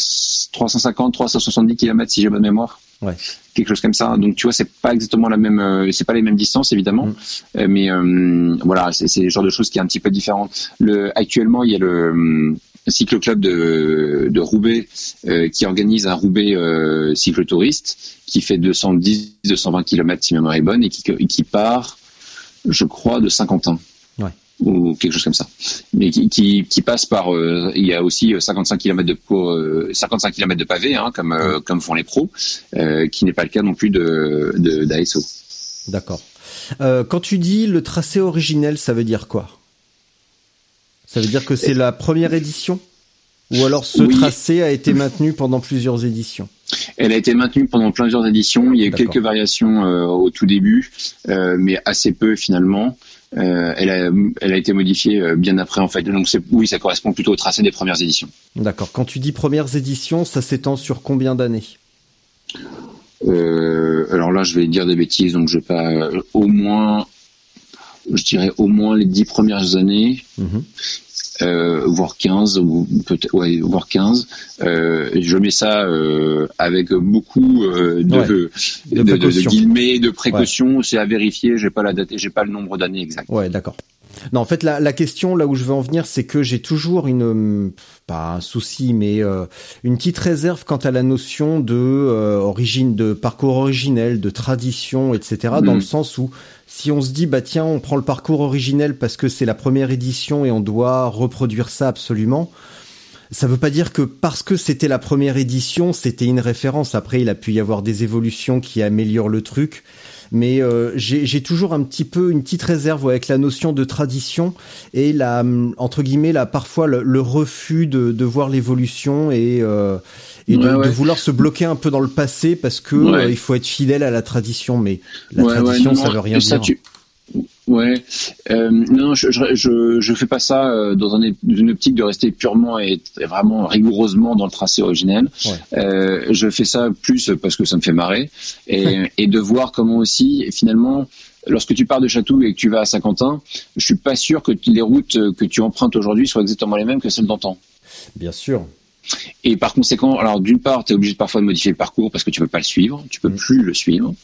350, 370 km si j'ai bonne mémoire. Ouais. Quelque chose comme ça. Donc tu vois, c'est pas exactement la même, euh, c'est pas les mêmes distances évidemment, Mm. Euh, mais euh, voilà, c'est le genre de choses qui est un petit peu différent. Le, actuellement, il y a le hum, cycloclub de, de Roubaix euh, qui organise un Roubaix euh, cyclotouriste qui fait 210, 220 km si ma mémoire est bonne et qui, qui part, je crois, de Saint-Quentin Ouais. Ou quelque chose comme ça. Mais qui, qui, qui passe par, euh, il y a aussi 55 km de cours, euh, 55 km de pavés, hein, comme euh, comme font les pros, euh, qui n'est pas le cas non plus de de- d'ASO. D'accord. Euh, quand tu dis le tracé originel, ça veut dire quoi? Ça veut dire que c'est la première édition? Ou alors ce Oui. tracé a été maintenu pendant plusieurs éditions? Elle a été maintenue pendant plusieurs éditions. Il y a eu quelques variations euh, au tout début, euh, mais assez peu finalement. Euh, elle, a, elle a été modifiée euh, bien après en fait. Donc oui, ça correspond plutôt au tracé des premières éditions. D'accord. Quand tu dis premières éditions, ça s'étend sur combien d'années? Euh, alors là, je vais dire des bêtises, donc je vais pas. au moins, je dirais au moins les dix premières années, Mhm. Euh, voire 15, ou peut-être, ouais, voire 15. Euh, je mets ça euh, avec beaucoup euh, de, Ouais. de, De de- guillemets, de précautions. C'est à vérifier. J'ai pas la date, j'ai pas le nombre d'années exact. Ouais, d'accord. Non, en fait, la, la question là où je veux en venir, c'est que j'ai toujours une, hum, pas un souci, mais euh, une petite réserve quant à la notion de euh, origine, de parcours originel, de tradition, etc. Dans le sens où si on se dit bah tiens, on prend le parcours originel parce que c'est la première édition et on doit reproduire ça absolument. Ça veut pas dire que parce que c'était la première édition, c'était une référence. Après, il a pu y avoir des évolutions qui améliorent le truc. Mais euh, j'ai toujours un petit peu une petite réserve avec la notion de tradition et la entre guillemets là parfois le, refus de, de voir l'évolution et, euh, et de, de, vouloir se bloquer un peu dans le passé parce que euh, il faut être fidèle à la tradition. Mais la tradition, ça veut rien dire. Ouais, euh, non, je, je, je, fais pas ça euh, dans, un, une optique de rester purement et vraiment rigoureusement dans le tracé originel. Euh, je fais ça plus parce que ça me fait marrer et, et de voir comment aussi finalement lorsque tu pars de Château et que tu vas à Saint-Quentin, je suis pas sûr que les routes que tu empruntes aujourd'hui soient exactement les mêmes que celles d'antan. Bien sûr. Et par conséquent, alors d'une part, tu es obligé parfois de modifier le parcours parce que tu peux pas le suivre, tu peux mm. plus le suivre.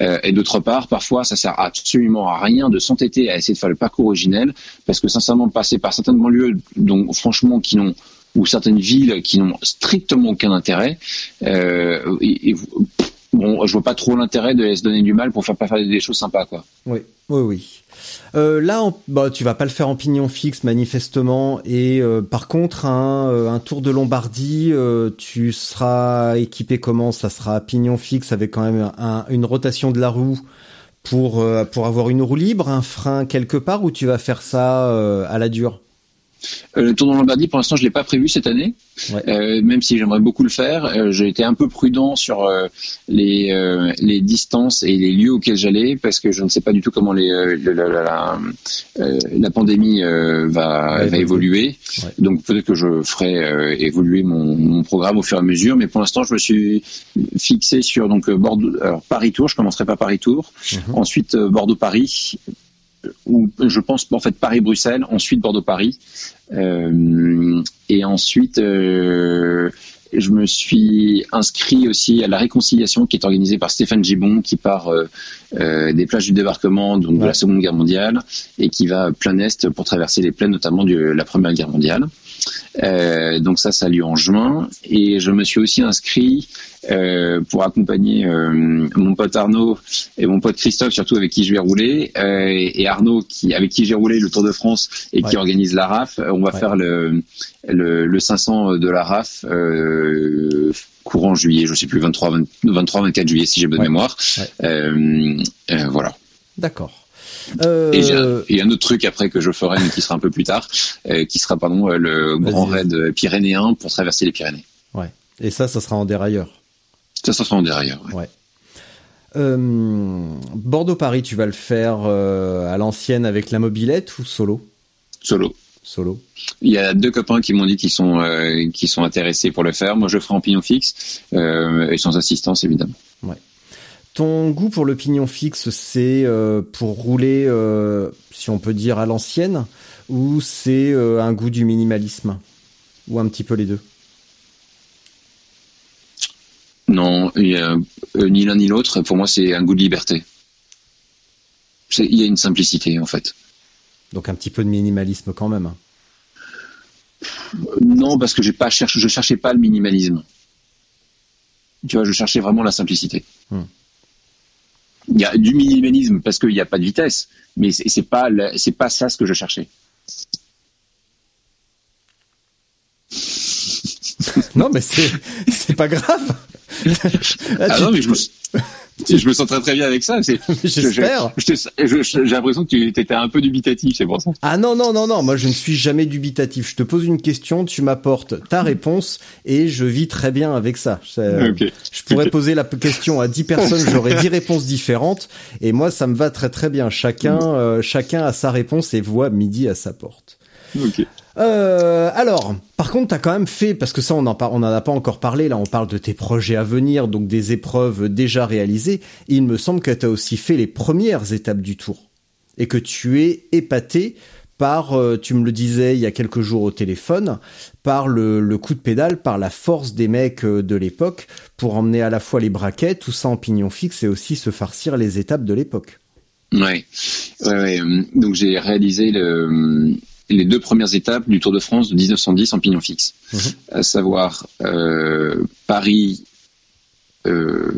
Euh, et d'autre part, parfois, ça sert absolument à rien de s'entêter à essayer de faire le parcours originel parce que sincèrement, passer par certains lieux, donc franchement, qui n'ont ou certaines villes qui n'ont strictement aucun intérêt, euh, et, bon, je vois pas trop l'intérêt de se donner du mal pour faire pas faire des choses sympas, quoi. Oui, oui, oui. Euh, là, bah, tu vas pas le faire en pignon fixe manifestement. Et euh, par contre, un, euh, un, tour de Lombardie, tu seras équipé comment? Ça sera pignon fixe avec quand même une rotation de la roue pour pour avoir une roue libre, un frein quelque part, ou tu vas faire ça à la dure? Euh, le Tour de Lombardie, pour l'instant, je l'ai pas prévu cette année, euh, même si j'aimerais beaucoup le faire. Euh, j'ai été un peu prudent sur les, les distances et les lieux auxquels j'allais, parce que je ne sais pas du tout comment les, la, la, pandémie va, va évoluer. Donc peut-être que je ferai évoluer mon, mon, programme au fur et à mesure, mais pour l'instant, je me suis fixé sur donc Bordeaux, Paris Tour. Je commencerai par Paris Tour, mhm. ensuite Bordeaux Paris, ou je pense en fait Paris-Bruxelles, ensuite Bordeaux-Paris, et ensuite euh, je me suis inscrit aussi à la réconciliation qui est organisée par Stéphane Gibon, qui part euh, des plages du débarquement donc de la Seconde Guerre mondiale et qui va plein est pour traverser les plaines notamment de la Première Guerre mondiale. Euh, donc ça, ça a lieu en juin. Et je me suis aussi inscrit euh, pour accompagner euh, mon pote Arnaud et mon pote Christophe, surtout avec qui je vais rouler, et Arnaud qui avec qui j'ai roulé le Tour de France et qui organise la RAF. On va faire le, le, le 500 de la RAF courant juillet, je sais plus 23 23 24 juillet si j'ai bonne mémoire. voilà. D'accord. Euh... Et il y a un autre truc après que je ferai, mais qui sera un peu plus tard, euh, qui sera pardon euh, le grand raid pyrénéen pour traverser les Pyrénées. Ouais. Et ça, ça sera en dérailleur. Ça, ça sera en dérailleur. Ouais. ouais. Euh, Bordeaux-Paris, tu vas le faire euh, à l'ancienne avec la mobilette ou solo? Solo. Solo. Il y a deux copains qui m'ont dit qu'ils sont euh, qui sont intéressés pour le faire. Moi, je le ferai en pignon fixe et sans assistance, évidemment. Ouais. Ton goût pour le pignon fixe, c'est euh, pour rouler, euh, si on peut dire, à l'ancienne, ou c'est euh, un goût du minimalisme? Ou un petit peu les deux? Non, ni l'un ni l'autre. Pour moi, c'est un goût de liberté. Il y a une simplicité, en fait. Donc un petit peu de minimalisme quand même. Non, parce que j'ai pas cherché, je cherchais pas le minimalisme. Tu vois, je cherchais vraiment la simplicité. Hmm il y a du minimalisme parce qu'il n'y a pas de vitesse, mais c'est pas c'est pas ça ce que je cherchais. non, mais c'est c'est pas grave. ah non, mais je me, je me sens très très bien avec ça. J'espère. J'ai l'impression que tu étais un peu dubitatif, c'est pour ça. Ah non, non, non, non, moi je ne suis jamais dubitatif. Je te pose une question, tu m'apportes ta réponse et je vis très bien avec ça. Je pourrais poser la question à 10 personnes, j'aurais 10 réponses différentes et moi ça me va très très bien. Chacun, euh, chacun a sa réponse et voit midi à sa porte. Ok. Euh, alors, par contre, t'as quand même fait, parce que ça, on en, a pas encore parlé, là, on parle de tes projets à venir, donc des épreuves déjà réalisées. il me semble que t'as aussi fait les premières étapes du tour. Et que tu es épaté par, euh, tu me le disais il y a quelques jours au téléphone, par le, coup de pédale, par la force des mecs euh, de l'époque, pour emmener à la fois les braquettes, tout ça en pignon fixe, et aussi se farcir les étapes de l'époque. Ouais. ouais, ouais. Donc j'ai réalisé le les deux premières étapes du Tour de France de 1910 en pignon fixe, mhm. à savoir euh, Paris, euh,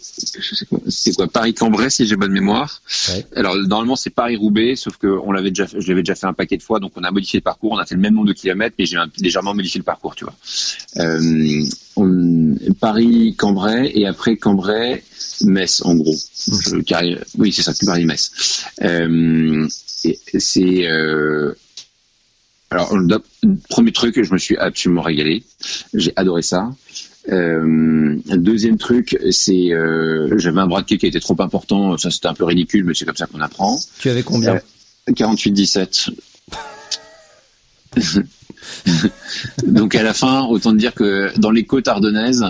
c'est quoi Paris-Cambrai si j'ai bonne mémoire. Ouais. Alors normalement c'est Paris-Roubaix, sauf que on l'avait déjà, je l'avais déjà fait un paquet de fois, donc on a modifié le parcours, on a fait le même nombre de kilomètres, mais j'ai légèrement modifié le parcours, tu vois. Euh, on- Paris-Cambrai et après Cambrai-Metz en gros. Je- carré- oui c'est ça, Paris-Metz. Euh, et c'est euh, alors premier truc, je me suis absolument régalé, j'ai adoré ça. Euh, deuxième truc, c'est euh, j'avais un bras de quai qui était trop important, ça c'était un peu ridicule, mais c'est comme ça qu'on apprend. Tu avais combien Euh, 48-17. Donc à la fin, autant dire que dans les côtes ardennaises,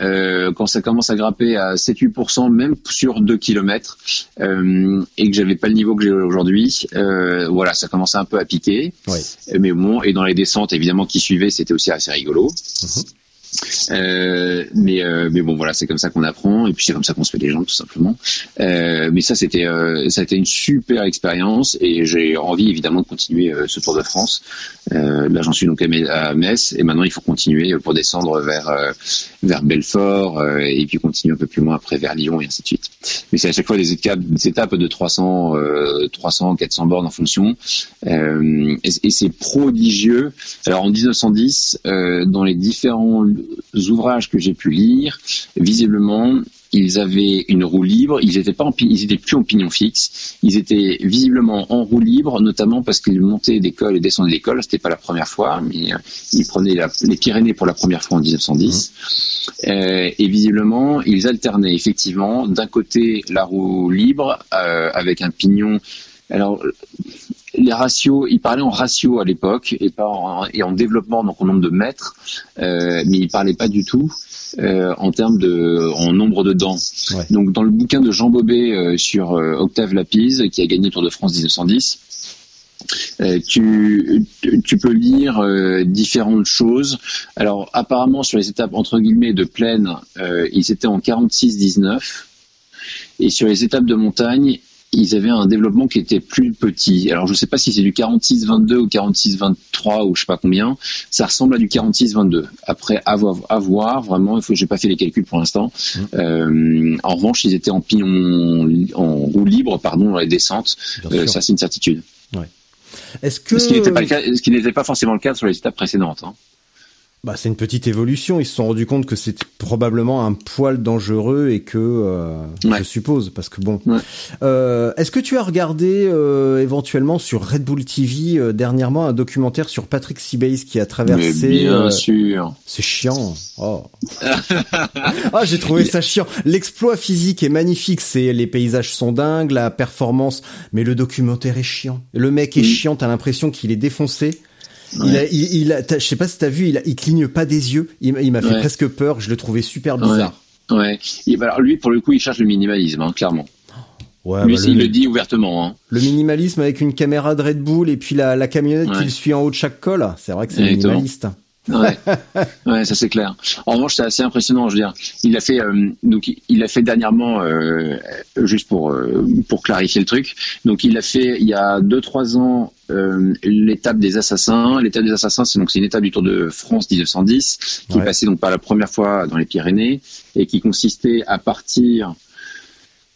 euh, quand ça commence à grapper à 7-8%, même sur 2 km, euh, et que j'avais pas le niveau que j'ai aujourd'hui, euh, voilà, ça commençait un peu à piquer. Oui. Mais bon, et dans les descentes évidemment qui suivaient, c'était aussi assez rigolo. Euh, mais euh, mais bon voilà c'est comme ça qu'on apprend et puis c'est comme ça qu'on se fait des jambes tout simplement. Euh, mais ça c'était ça a été une super expérience et j'ai envie évidemment de continuer ce Tour de France. Là j'en suis donc à Me- à Metz et maintenant il faut continuer pour descendre vers vers Belfort et puis continuer un peu plus loin après vers Lyon et ainsi de suite. Mais c'est à chaque fois des étapes des étapes de 300 euh, 300 400 bornes en fonction. Et, et c'est prodigieux. Alors en 1910 euh, dans les différents ouvrages que j'ai pu lire visiblement ils avaient une roue libre, ils étaient pas en, ils étaient plus en pignon fixe, ils étaient visiblement en roue libre, notamment parce qu'ils montaient des cols et descendaient des cols. C'était pas la première fois, mais euh, ils prenaient la- les Pyrénées pour la première fois en 1910. Euh, et visiblement, ils alternaient effectivement d'un côté la roue libre euh, avec un pignon. Alors les ratios, ils parlaient en ratio à l'époque et pas en, et en développement, donc en nombre de mètres, euh, mais ils parlaient pas du tout euh, en termes de en nombre de dents. Ouais. Donc dans le bouquin de Jean Bobet euh, sur Octave Lapise, qui a gagné le Tour de France 1910, euh, tu, tu- tu peux lire euh, différentes choses. Alors apparemment sur les étapes entre guillemets de plaine, euh, ils étaient en 46-19 et sur les étapes de montagne, ils avaient un développement qui était plus petit. Alors je sais pas si c'est du 46-22 ou 46-23 ou je sais pas combien. Ça ressemble à du 46-22. Après à voir, à voir, vraiment, il faut j'ai pas fait les calculs pour l'instant. Euh, en revanche, ils étaient en pignon en roue libre pardon dans les descentes. Euh, ça c'est une certitude. Est-ce que Ce qui n'était pas le cas, ce qui n'était pas forcément le cas sur les étapes précédentes. hein. Bah, c'est une petite évolution. Ils se sont rendus compte que c'est probablement un poil dangereux et que euh, Ouais. je suppose parce que bon. Ouais. Euh, Est-ce que tu as regardé euh, éventuellement sur Red Bull TV euh, dernièrement un documentaire sur Patrick Seabase qui a Mais traversé bien euh, sûr. C'est chiant. Oh. ah, j'ai trouvé ça chiant. L'exploit physique est magnifique, c'est les paysages sont dingues, la performance, mais le documentaire est chiant. Le mec est Mm. chiant, t'as l'impression qu'il est défoncé. Il a, il, il a, t'as- je sais pas si t'as vu, il, a, il cligne pas des yeux. Il, m'a- il m'a fait Ouais. presque peur. Je le trouvais super bizarre. Ouais. Et bah, alors lui, pour le coup, il cherche le minimalisme, hein, clairement. Ouais, lui, bah, il le, le dit ouvertement. Hein. le minimalisme avec une caméra de Red Bull et puis la, la camionnette Ouais. qui le suit en haut de chaque col. C'est vrai que c'est minimaliste. Ouais, ouais, ça c'est clair. En revanche, c'est assez impressionnant. Je veux dire, il a fait euh, donc il a fait dernièrement euh, juste pour euh, pour clarifier le truc. Donc il a fait il y a deux trois ans euh, l'étape des assassins. L'étape des assassins, c'est donc c'est une étape du Tour de France 1910 qui Ouais. est passée donc par la première fois dans les Pyrénées et qui consistait à partir.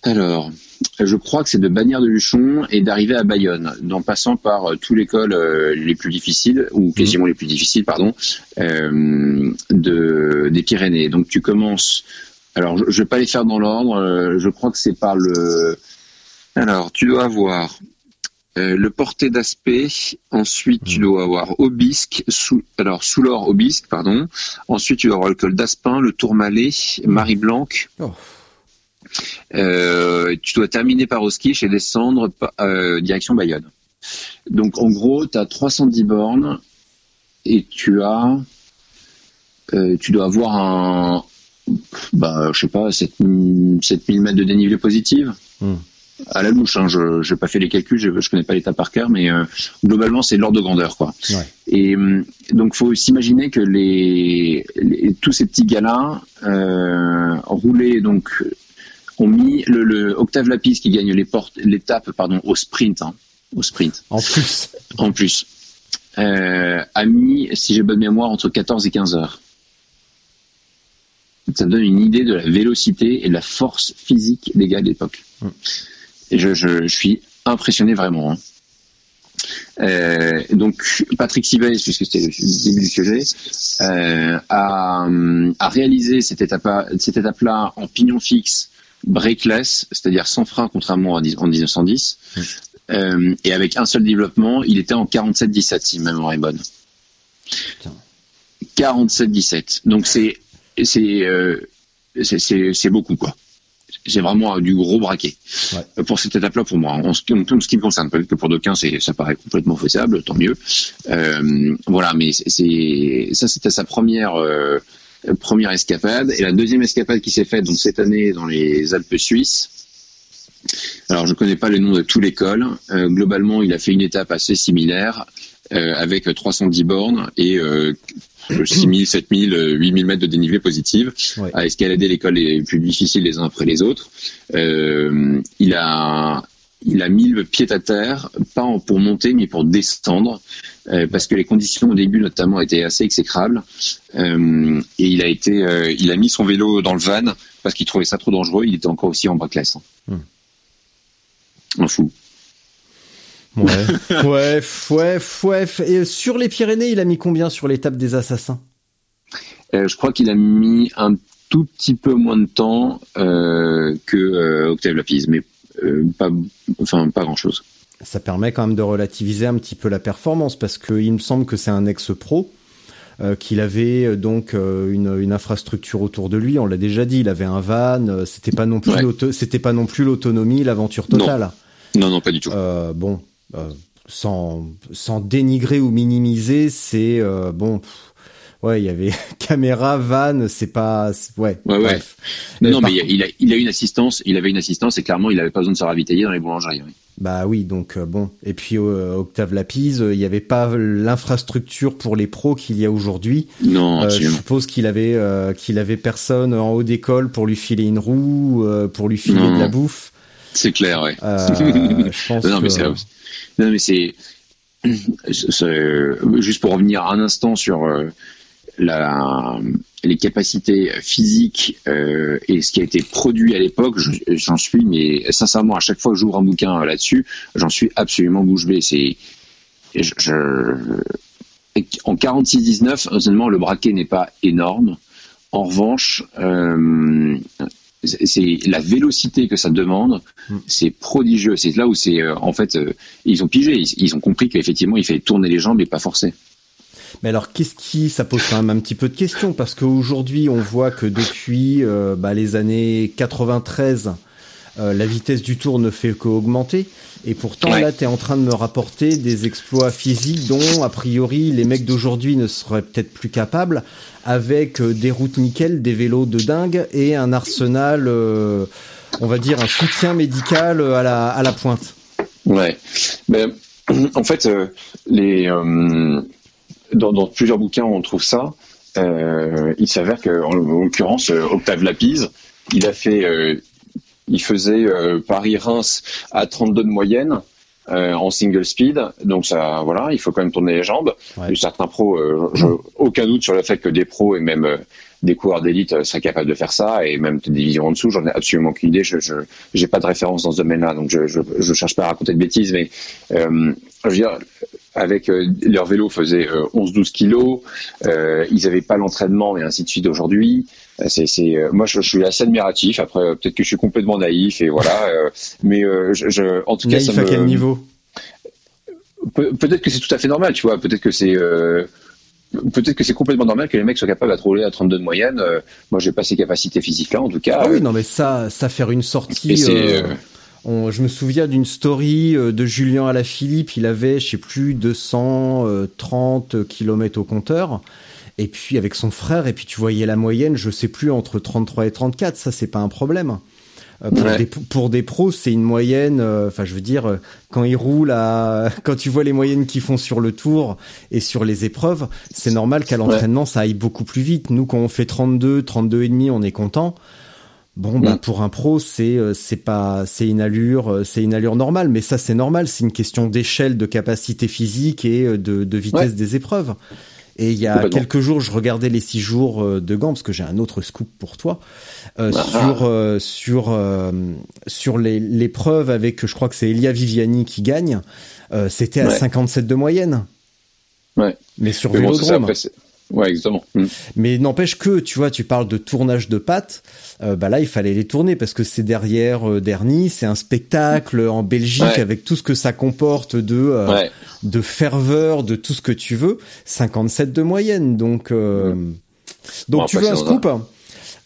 Alors, je crois que c'est de Bagnères de Luchon et d'arriver à Bayonne, en passant par euh, tous les cols euh, les plus difficiles, ou quasiment les plus difficiles, pardon, euh, de, des Pyrénées. Donc tu commences. Alors, je, je vais pas les faire dans l'ordre. euh, je crois que c'est par le. Alors, tu dois avoir euh, le porté d'aspect. Ensuite, tu dois avoir Obisque. Sous, alors, sous l'or Obisque, pardon. Ensuite, tu dois avoir le col d'Aspin, le Tourmalet, Marie Blanc. Oh. Euh, tu dois terminer par Oskiche et descendre euh, direction Bayonne. Donc en gros, tu as 310 bornes et tu as tu dois avoir un bah je sais pas 7000 7000 mètres de dénivelé positif. Hmm. À la louche, hein, je n'ai pas fait les calculs, je, je connais pas l'état par cœur, mais euh, globalement c'est l'ordre de grandeur quoi. Ouais. Et hum, donc faut s'imaginer que les, les- tous ces petits gars-là euh, roulaient donc ont mis le, le Octave Lapis qui gagne les portes l'étape pardon au sprint hein, au sprint En plus. en plus euh, a mis si j'ai bonne mémoire entre 14 et 15 heures ça donne une idée de la vélocité et de la force physique des gars de l'époque. Et je, je, je suis impressionné vraiment. hein. Euh, donc Patrick Sibès, puisque c'était le début du sujet, euh, a, a réalisé cette étape-là en pignon fixe, brakeless, c'est-à-dire sans frein, contrairement à en 1910. Euh, et avec un seul développement, il était en 47-17, si ma mémoire est bonne. 47-17. Donc euh, c'est beaucoup quoi. C'est vraiment euh, du gros braquet pour cette étape-là pour moi. En ce, qui, en ce qui me concerne, peut-être que pour d'aucuns ça paraît complètement faisable, tant mieux. Euh, voilà, mais c'est- ça c'était sa première euh, première escapade et la deuxième escapade qui s'est faite donc cette année dans les Alpes suisses. Alors je connais pas le nom de tous les cols. Euh, globalement, il a fait une étape assez similaire avec 310 bornes et euh, 6000, 7000, euh, 8000 mètres de dénivelé positive Ouais. à escalader les cols les plus difficiles les uns après les autres. Euh, il a il a mis le pied à terre, pas pour monter, mais pour descendre, euh, parce que les conditions au début notamment étaient assez exécrables. Euh, et il a été, euh, il a mis son vélo dans le van parce qu'il trouvait ça trop dangereux. Il était encore aussi en brackless. Hmm. Un fou. Ouais, ouais, ouais, ouais. Et sur les Pyrénées, il a mis combien sur l'étape des assassins? Euh, je crois qu'il a mis un tout petit peu moins de temps euh, que euh, Octave Lapise, mais euh, pas, enfin pas grand chose. Ça permet quand même de relativiser un petit peu la performance parce que il me semble que c'est un ex-pro. euh, qu'il avait euh, donc euh, une, une infrastructure autour de lui, on l'a déjà dit, il avait un van, euh, c'était pas non plus Ouais. l'auto- c'était pas non plus l'autonomie, l'aventure totale. Non, non, pas du tout. Euh, bon, sans, sans dénigrer ou minimiser, c'est euh, bon. pff, ouais, il y avait caméra, van, c'est pas. Ouais, Ouais, ouais. Non, mais il a, il a une assistance, il avait une assistance et clairement il avait pas besoin de se ravitailler dans les boulangeries. oui. Bah oui, donc euh, bon. Et puis euh, Octave Lapise, euh, il n'y avait pas l'infrastructure pour les pros qu'il y a aujourd'hui. Non, Euh, je suppose qu'il avait euh, qu'il avait personne en haut d'école pour lui filer une roue, euh, pour lui filer Non. de la bouffe. C'est clair, ouais. Euh, je pense non, mais que- non, mais c'est, juste pour revenir un instant sur euh, les capacités physiques euh, et ce qui a été produit à l'époque, je- j'en suis, mais sincèrement, à chaque fois que j'ouvre un bouquin là-dessus, j'en suis absolument bouche bée. C'est, en 46-19, honnêtement, le braquet n'est pas énorme. En revanche, euh, c'est la vélocité que ça demande, c'est prodigieux. C'est là où c'est euh, en fait euh, ils ont pigé, ils, ils ont compris qu'effectivement il fallait tourner les jambes et pas forcer. Mais alors, qu'est-ce qui, ça pose quand même un petit peu de questions parce qu'aujourd'hui, on voit que depuis euh, bah, les années 93, euh, la vitesse du tour ne fait qu'augmenter. Et pourtant, Ouais. là, tu es en train de me rapporter des exploits physiques dont, a priori, les mecs d'aujourd'hui ne seraient peut-être plus capables, avec euh, des routes nickel, des vélos de dingue et un arsenal, euh, on va dire, un soutien médical à la, à la pointe. Ouais. Ben, en fait, les, dans, dans plusieurs bouquins, on trouve ça. Il s'avère que, en, en l'occurrence, Octave Lapise, il a fait, il faisait euh, Paris-Reims à 32 de moyenne. euh, en single speed, donc ça, voilà, il faut quand même tourner les jambes. Ouais. Certains pros, euh, je- aucun doute sur le fait que des pros et même euh, des coureurs d'élite euh, seraient capables de faire ça, et même des divisions en dessous, j'en ai absolument aucune idée. Je, je, j'ai pas de référence dans ce domaine-là, donc je, je, je cherche pas à raconter de bêtises, mais euh, je veux dire, avec euh, leur vélo faisait euh, 11-12 kilos, euh, ils avaient pas l'entraînement et ainsi de suite aujourd'hui. C'est, c'est, euh, moi, je, je suis assez admiratif. Après, euh, peut-être que je suis complètement naïf et voilà, euh, mais je, je, en tout cas, Naïf ça à me, quel niveau? Pe- peut-être que c'est tout à fait normal, tu vois. Peut-être que c'est peut-être que c'est complètement normal que les mecs soient capables de rouler à 32 de moyenne. Euh, moi, j'ai pas ces capacités physiques-là, en tout cas. Ah oui, Euh, non, mais ça, ça faire une sortie. c'est, euh, on- je me souviens d'une story de Julien Alaphilippe. Il avait, je sais plus, 230 km au compteur. Et puis avec son frère, et puis tu voyais la moyenne, je sais plus, entre 33 et 34. Ça, c'est pas un problème. Euh, pour, Ouais. des, pour des pros, c'est une moyenne. euh, Enfin, je veux dire, euh, quand ils roulent à, quand tu vois les moyennes qu'ils font sur le tour et sur les épreuves, c'est normal qu'à l'entraînement, ça aille beaucoup plus vite. Nous, quand on fait 32, 32 et demi, on est content. Bon, bah, Mm. pour un pro, c'est, c'est pas, c'est une allure, c'est une allure normale. Mais ça, c'est normal. C'est une question d'échelle, de capacité physique et de, de vitesse Ouais. des épreuves. Et il y a quelques jours, je regardais les six jours euh, de Gand parce que j'ai un autre scoop pour toi euh, Ah. sur euh, sur euh, sur les l'épreuve avec, je crois que c'est Elia Viviani qui gagne. C'était à Ouais. 57 de moyenne, Ouais. mais sur Mais bon, ouais, exactement. Mm. Mais n'empêche que, tu vois, tu parles de tournage de pâtes, euh, bah là, il fallait les tourner parce que c'est derrière euh, Derny, c'est un spectacle en Belgique Ouais. avec tout ce que ça comporte de euh, Ouais. de ferveur, de tout ce que tu veux. 57 de moyenne, donc euh, donc Bon, tu veux un scoop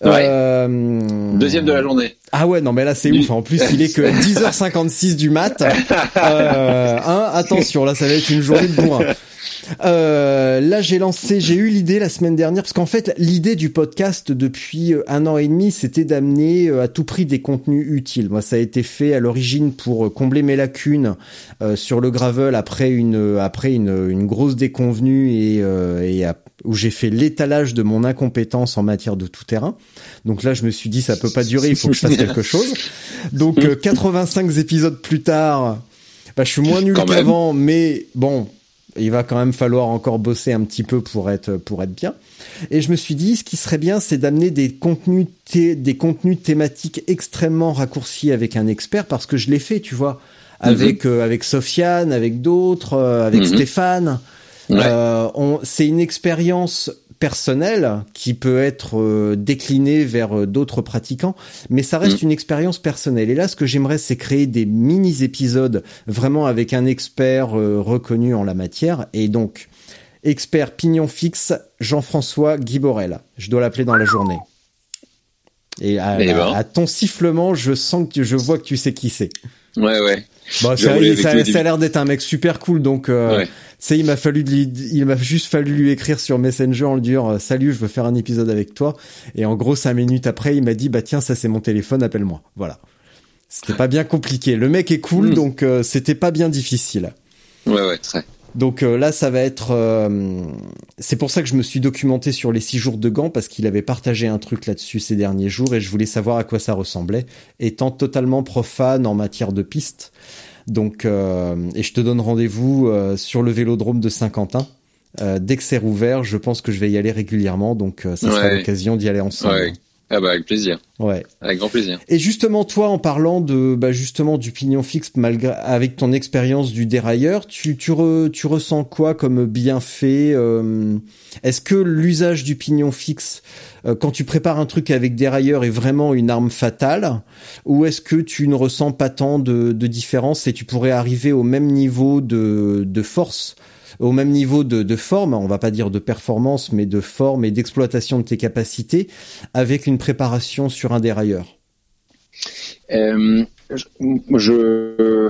Ouais. Euh, Deuxième de la journée. Ah ouais, non mais là c'est ouf. En plus, il est que 10h56 du mat. Euh, hein, attention, là ça va être une journée de bourrin. Euh, là, j'ai lancé, j'ai eu l'idée la semaine dernière, parce qu'en fait, l'idée du podcast depuis euh, un an et demi, c'était d'amener euh, à tout prix des contenus utiles. Moi, ça a été fait à l'origine pour combler mes lacunes euh, sur le gravel après une après une, une grosse déconvenue et, euh, et à- où j'ai fait l'étalage de mon incompétence en matière de tout terrain. Donc là, je me suis dit, ça peut pas durer, il faut que je fasse quelque chose. Donc euh, 85 épisodes plus tard, bah, je suis moins nul qu'avant, mais bon, il va quand même falloir encore bosser un petit peu pour être pour être bien. Et je me suis dit, ce qui serait bien, c'est d'amener des contenus des contenus thématiques extrêmement raccourcis avec un expert, parce que je l'ai fait, tu vois, avec euh, avec Sofiane, avec d'autres, euh, avec Mhm. Stéphane. Ouais. Euh, c'est une expérience personnelle qui peut être euh, déclinée vers euh, d'autres pratiquants, mais ça reste une expérience personnelle. Et là, ce que j'aimerais, c'est créer des mini-épisodes vraiment avec un expert euh, reconnu en la matière. Et donc, expert pignon fixe, Jean-François Guy Borel. Je dois l'appeler dans la journée. Et à, Eh ben. à ton sifflement, je sens que tu- je vois que tu sais qui c'est. Ouais, ouais. Bon, Je ça, il- ça- ça a l'air d'être un mec super cool, donc euh, Ouais. il m'a fallu, lui- il m'a juste fallu lui écrire sur Messenger en lui dire euh, salut, je veux faire un épisode avec toi. Et en gros, cinq minutes après, il m'a dit bah tiens, ça c'est mon téléphone, appelle-moi. Voilà. C'était pas bien compliqué. Le mec est cool, Mm. donc euh, c'était pas bien difficile. Ouais, ouais, très. Donc euh, là, ça va être. euh, c'est pour ça que je me suis documenté sur les six jours de Gand parce qu'il avait partagé un truc là-dessus ces derniers jours et je voulais savoir à quoi ça ressemblait, étant totalement profane en matière de piste. Donc, euh, et je te donne rendez-vous euh, sur le Vélodrome de Saint-Quentin. Euh, dès que c'est rouvert, je pense que je vais y aller régulièrement, donc euh, ça sera Ouais. l'occasion d'y aller ensemble. Ouais. Ah bah avec plaisir, ouais. avec grand plaisir. Et justement, toi, en parlant de, bah, justement, du pignon fixe, malgré, avec ton expérience du dérailleur, tu, tu, re- tu ressens quoi comme bienfait euh, Est-ce que l'usage du pignon fixe, euh, quand tu prépares un truc avec dérailleur, est vraiment une arme fatale Ou est-ce que tu ne ressens pas tant de, de différence et tu pourrais arriver au même niveau de, de force au même niveau de, forme, on va pas dire de performance, mais de forme et d'exploitation de tes capacités, avec une préparation sur un dérailleur. Euh, je, je-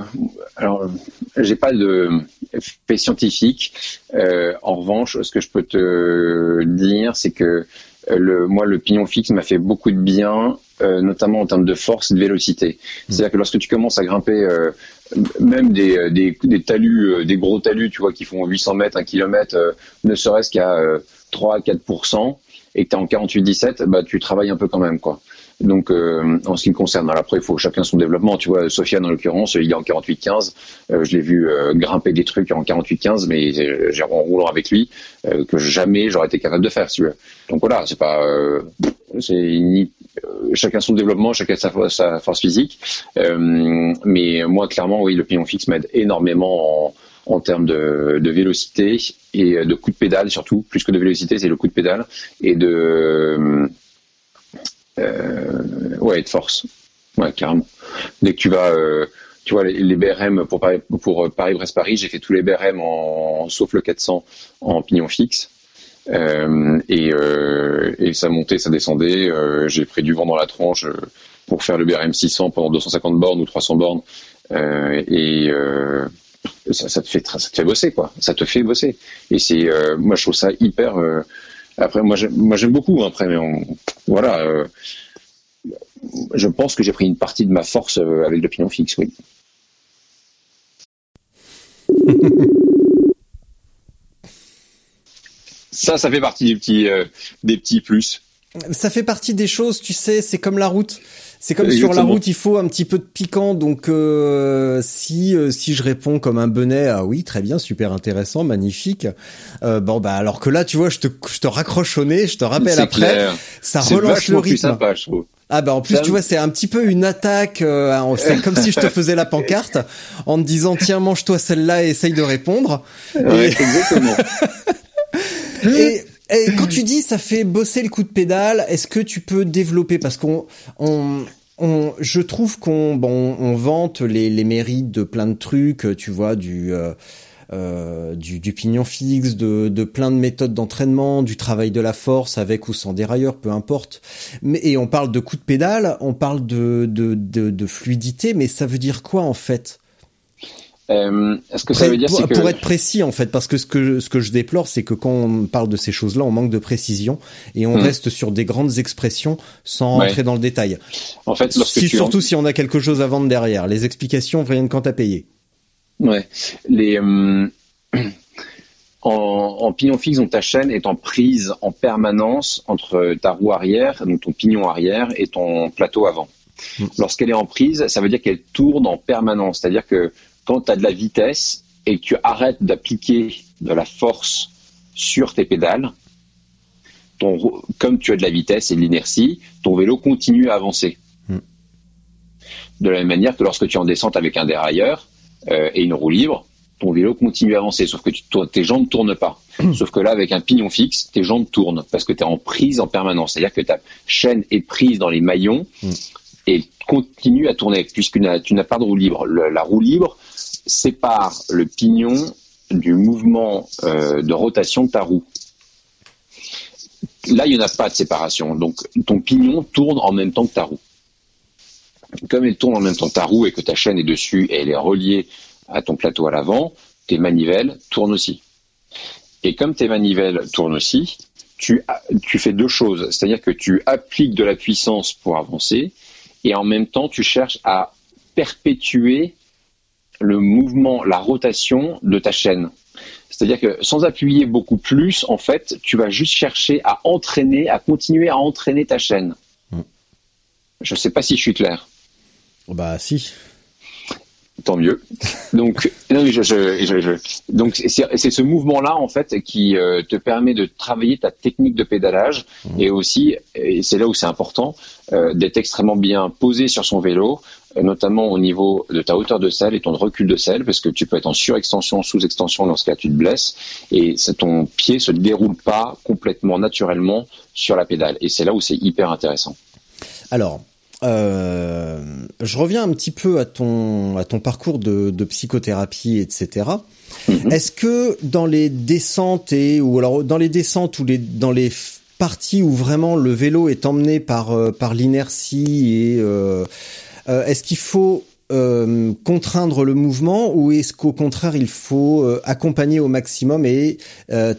alors, j'ai pas de fait scientifique. Euh, en revanche, ce que je peux te dire, c'est que euh, le, moi, le pignon fixe m'a fait beaucoup de bien, euh, notamment en termes de force et de vélocité. C'est-à-dire que lorsque tu commences à grimper, euh, même des, euh, des, des talus, euh, des gros talus, tu vois, qui font 800 mètres, 1 km, euh, ne serait-ce qu'à euh, 3 à 4% et que tu es en 48-17, bah, tu travailles un peu quand même, quoi. Donc, euh, en ce qui me concerne, alors après, il faut chacun son développement. Tu vois, Sofiane, en l'occurrence, il est en 48-15. Euh, je l'ai vu euh, grimper des trucs en 48-15, mais euh, j'ai en roulant avec lui euh, que jamais j'aurais été capable de faire, si tu veux. Donc voilà, c'est pas, euh, c'est chacun son développement, chacun sa, sa force physique. Mais moi, clairement, oui, le pignon fixe m'aide énormément en, en termes de, de vélocité et de coup de pédale surtout, plus que de vélocité, c'est le coup de pédale et de euh, ouais, de force. Ouais, carrément. Dès que tu vas, euh, tu vois, les, les BRM pour Paris, pour Paris-Brest-Paris, j'ai fait tous les BRM en, sauf le 400 en pignon fixe. Euh, et, euh, et ça montait, ça descendait. Euh, j'ai pris du vent dans la tronche euh, pour faire le BRM 600 pendant 250 bornes ou 300 bornes. Euh, et euh, ça, ça te fait, ça te fait bosser, quoi. Ça te fait bosser. Et c'est, euh, moi, je trouve ça hyper. Après, moi, j'aime, moi, j'aime beaucoup. hein, Après, mais on, voilà. euh, je pense que j'ai pris une partie de ma force euh, avec le pignon fixe, oui. ça, ça fait partie des petits, euh, des petits plus. Ça fait partie des choses, tu sais, c'est comme la route. C'est comme sur la route, il faut un petit peu de piquant. Donc euh, si euh, si je réponds comme un benet, ah oui, très bien, super intéressant, magnifique. Euh, bon bah alors que là, tu vois, je te je te raccroche au nez, je te rappelle après, ça relance le rythme. Plus sympa, je trouve. Ah bah en plus tu vois c'est un petit peu une attaque, euh, c'est comme si je te faisais la pancarte en te disant tiens mange-toi celle-là et essaye de répondre. Ouais, exactement. et et quand tu dis ça fait bosser le coup de pédale, est-ce que tu peux développer? Parce qu'on on, on, je trouve qu'on bon, on vante les, mérites de plein de trucs, tu vois, du euh, euh, pignon fixe, de, plein de méthodes d'entraînement, du travail de la force avec ou sans dérailleur, peu importe. Et on parle de coup de pédale, on parle de, de fluidité, mais ça veut dire quoi en fait? Euh, Est-ce que ça veut dire pour, que... pour être précis en fait, parce que ce que ce que je déplore, c'est que quand on parle de ces choses-là, on manque de précision et on hmm. reste sur des grandes expressions sans rentrer dans le détail. En fait, si, surtout si on a quelque chose à vendre derrière, les explications viennent quand à payer. Ouais, les euh... en, en, pignon fixe, donc ta chaîne est en prise en permanence entre ta roue arrière, donc ton pignon arrière et ton plateau avant. Hmm. Lorsqu'elle est en prise, ça veut dire qu'elle tourne en permanence, c'est-à-dire que quand tu as de la vitesse et que tu arrêtes d'appliquer de la force sur tes pédales, ton, comme tu as de la vitesse et de l'inertie, ton vélo continue à avancer. Hmm. De la même manière que lorsque tu es en descente avec un dérailleur euh, et une roue libre, ton vélo continue à avancer, sauf que tu, tes jambes ne tournent pas. Hmm. Sauf que là, avec un pignon fixe, tes jambes tournent parce que tu es en prise en permanence. C'est-à-dire que ta chaîne est prise dans les maillons hmm. et continue à tourner puisque tu n'as pas de roue libre. la roue libre, sépare le pignon du mouvement euh, de rotation de ta roue. Là, il n'y a pas de séparation. Donc, ton pignon tourne en même temps que ta roue. Comme elle tourne en même temps que ta roue et que ta chaîne est dessus et elle est reliée à ton plateau à l'avant, tes manivelles tournent aussi. Et comme tes manivelles tournent aussi, tu fais deux choses. C'est-à-dire que tu appliques de la puissance pour avancer et en même temps, tu cherches à perpétuer le mouvement, la rotation de ta chaîne. C'est-à-dire que sans appuyer beaucoup plus, en fait, tu vas juste chercher à entraîner, à continuer à entraîner ta chaîne. Hmm. Je ne sais pas si je suis clair. Bah si. Tant mieux. Donc, donc c'est ce mouvement-là en fait qui euh, te permet de travailler ta technique de pédalage hmm. et aussi, et c'est là où c'est important, euh, d'être extrêmement bien posé sur son vélo, notamment au niveau de ta hauteur de selle et ton recul de selle, parce que tu peux être en surextension, sous-extension lorsqu'il tu te blesses, et ton pied se déroule pas complètement naturellement sur la pédale. Et c'est là où c'est hyper intéressant. Alors, euh, je reviens un petit peu à ton à ton parcours de, psychothérapie, etc. Mm-hmm. Est-ce que dans les descentes et ou alors dans les descentes ou les dans les parties où vraiment le vélo est emmené par euh, par l'inertie et euh, euh, est-ce qu'il faut euh, contraindre le mouvement ou est-ce qu'au contraire il faut euh, accompagner au maximum et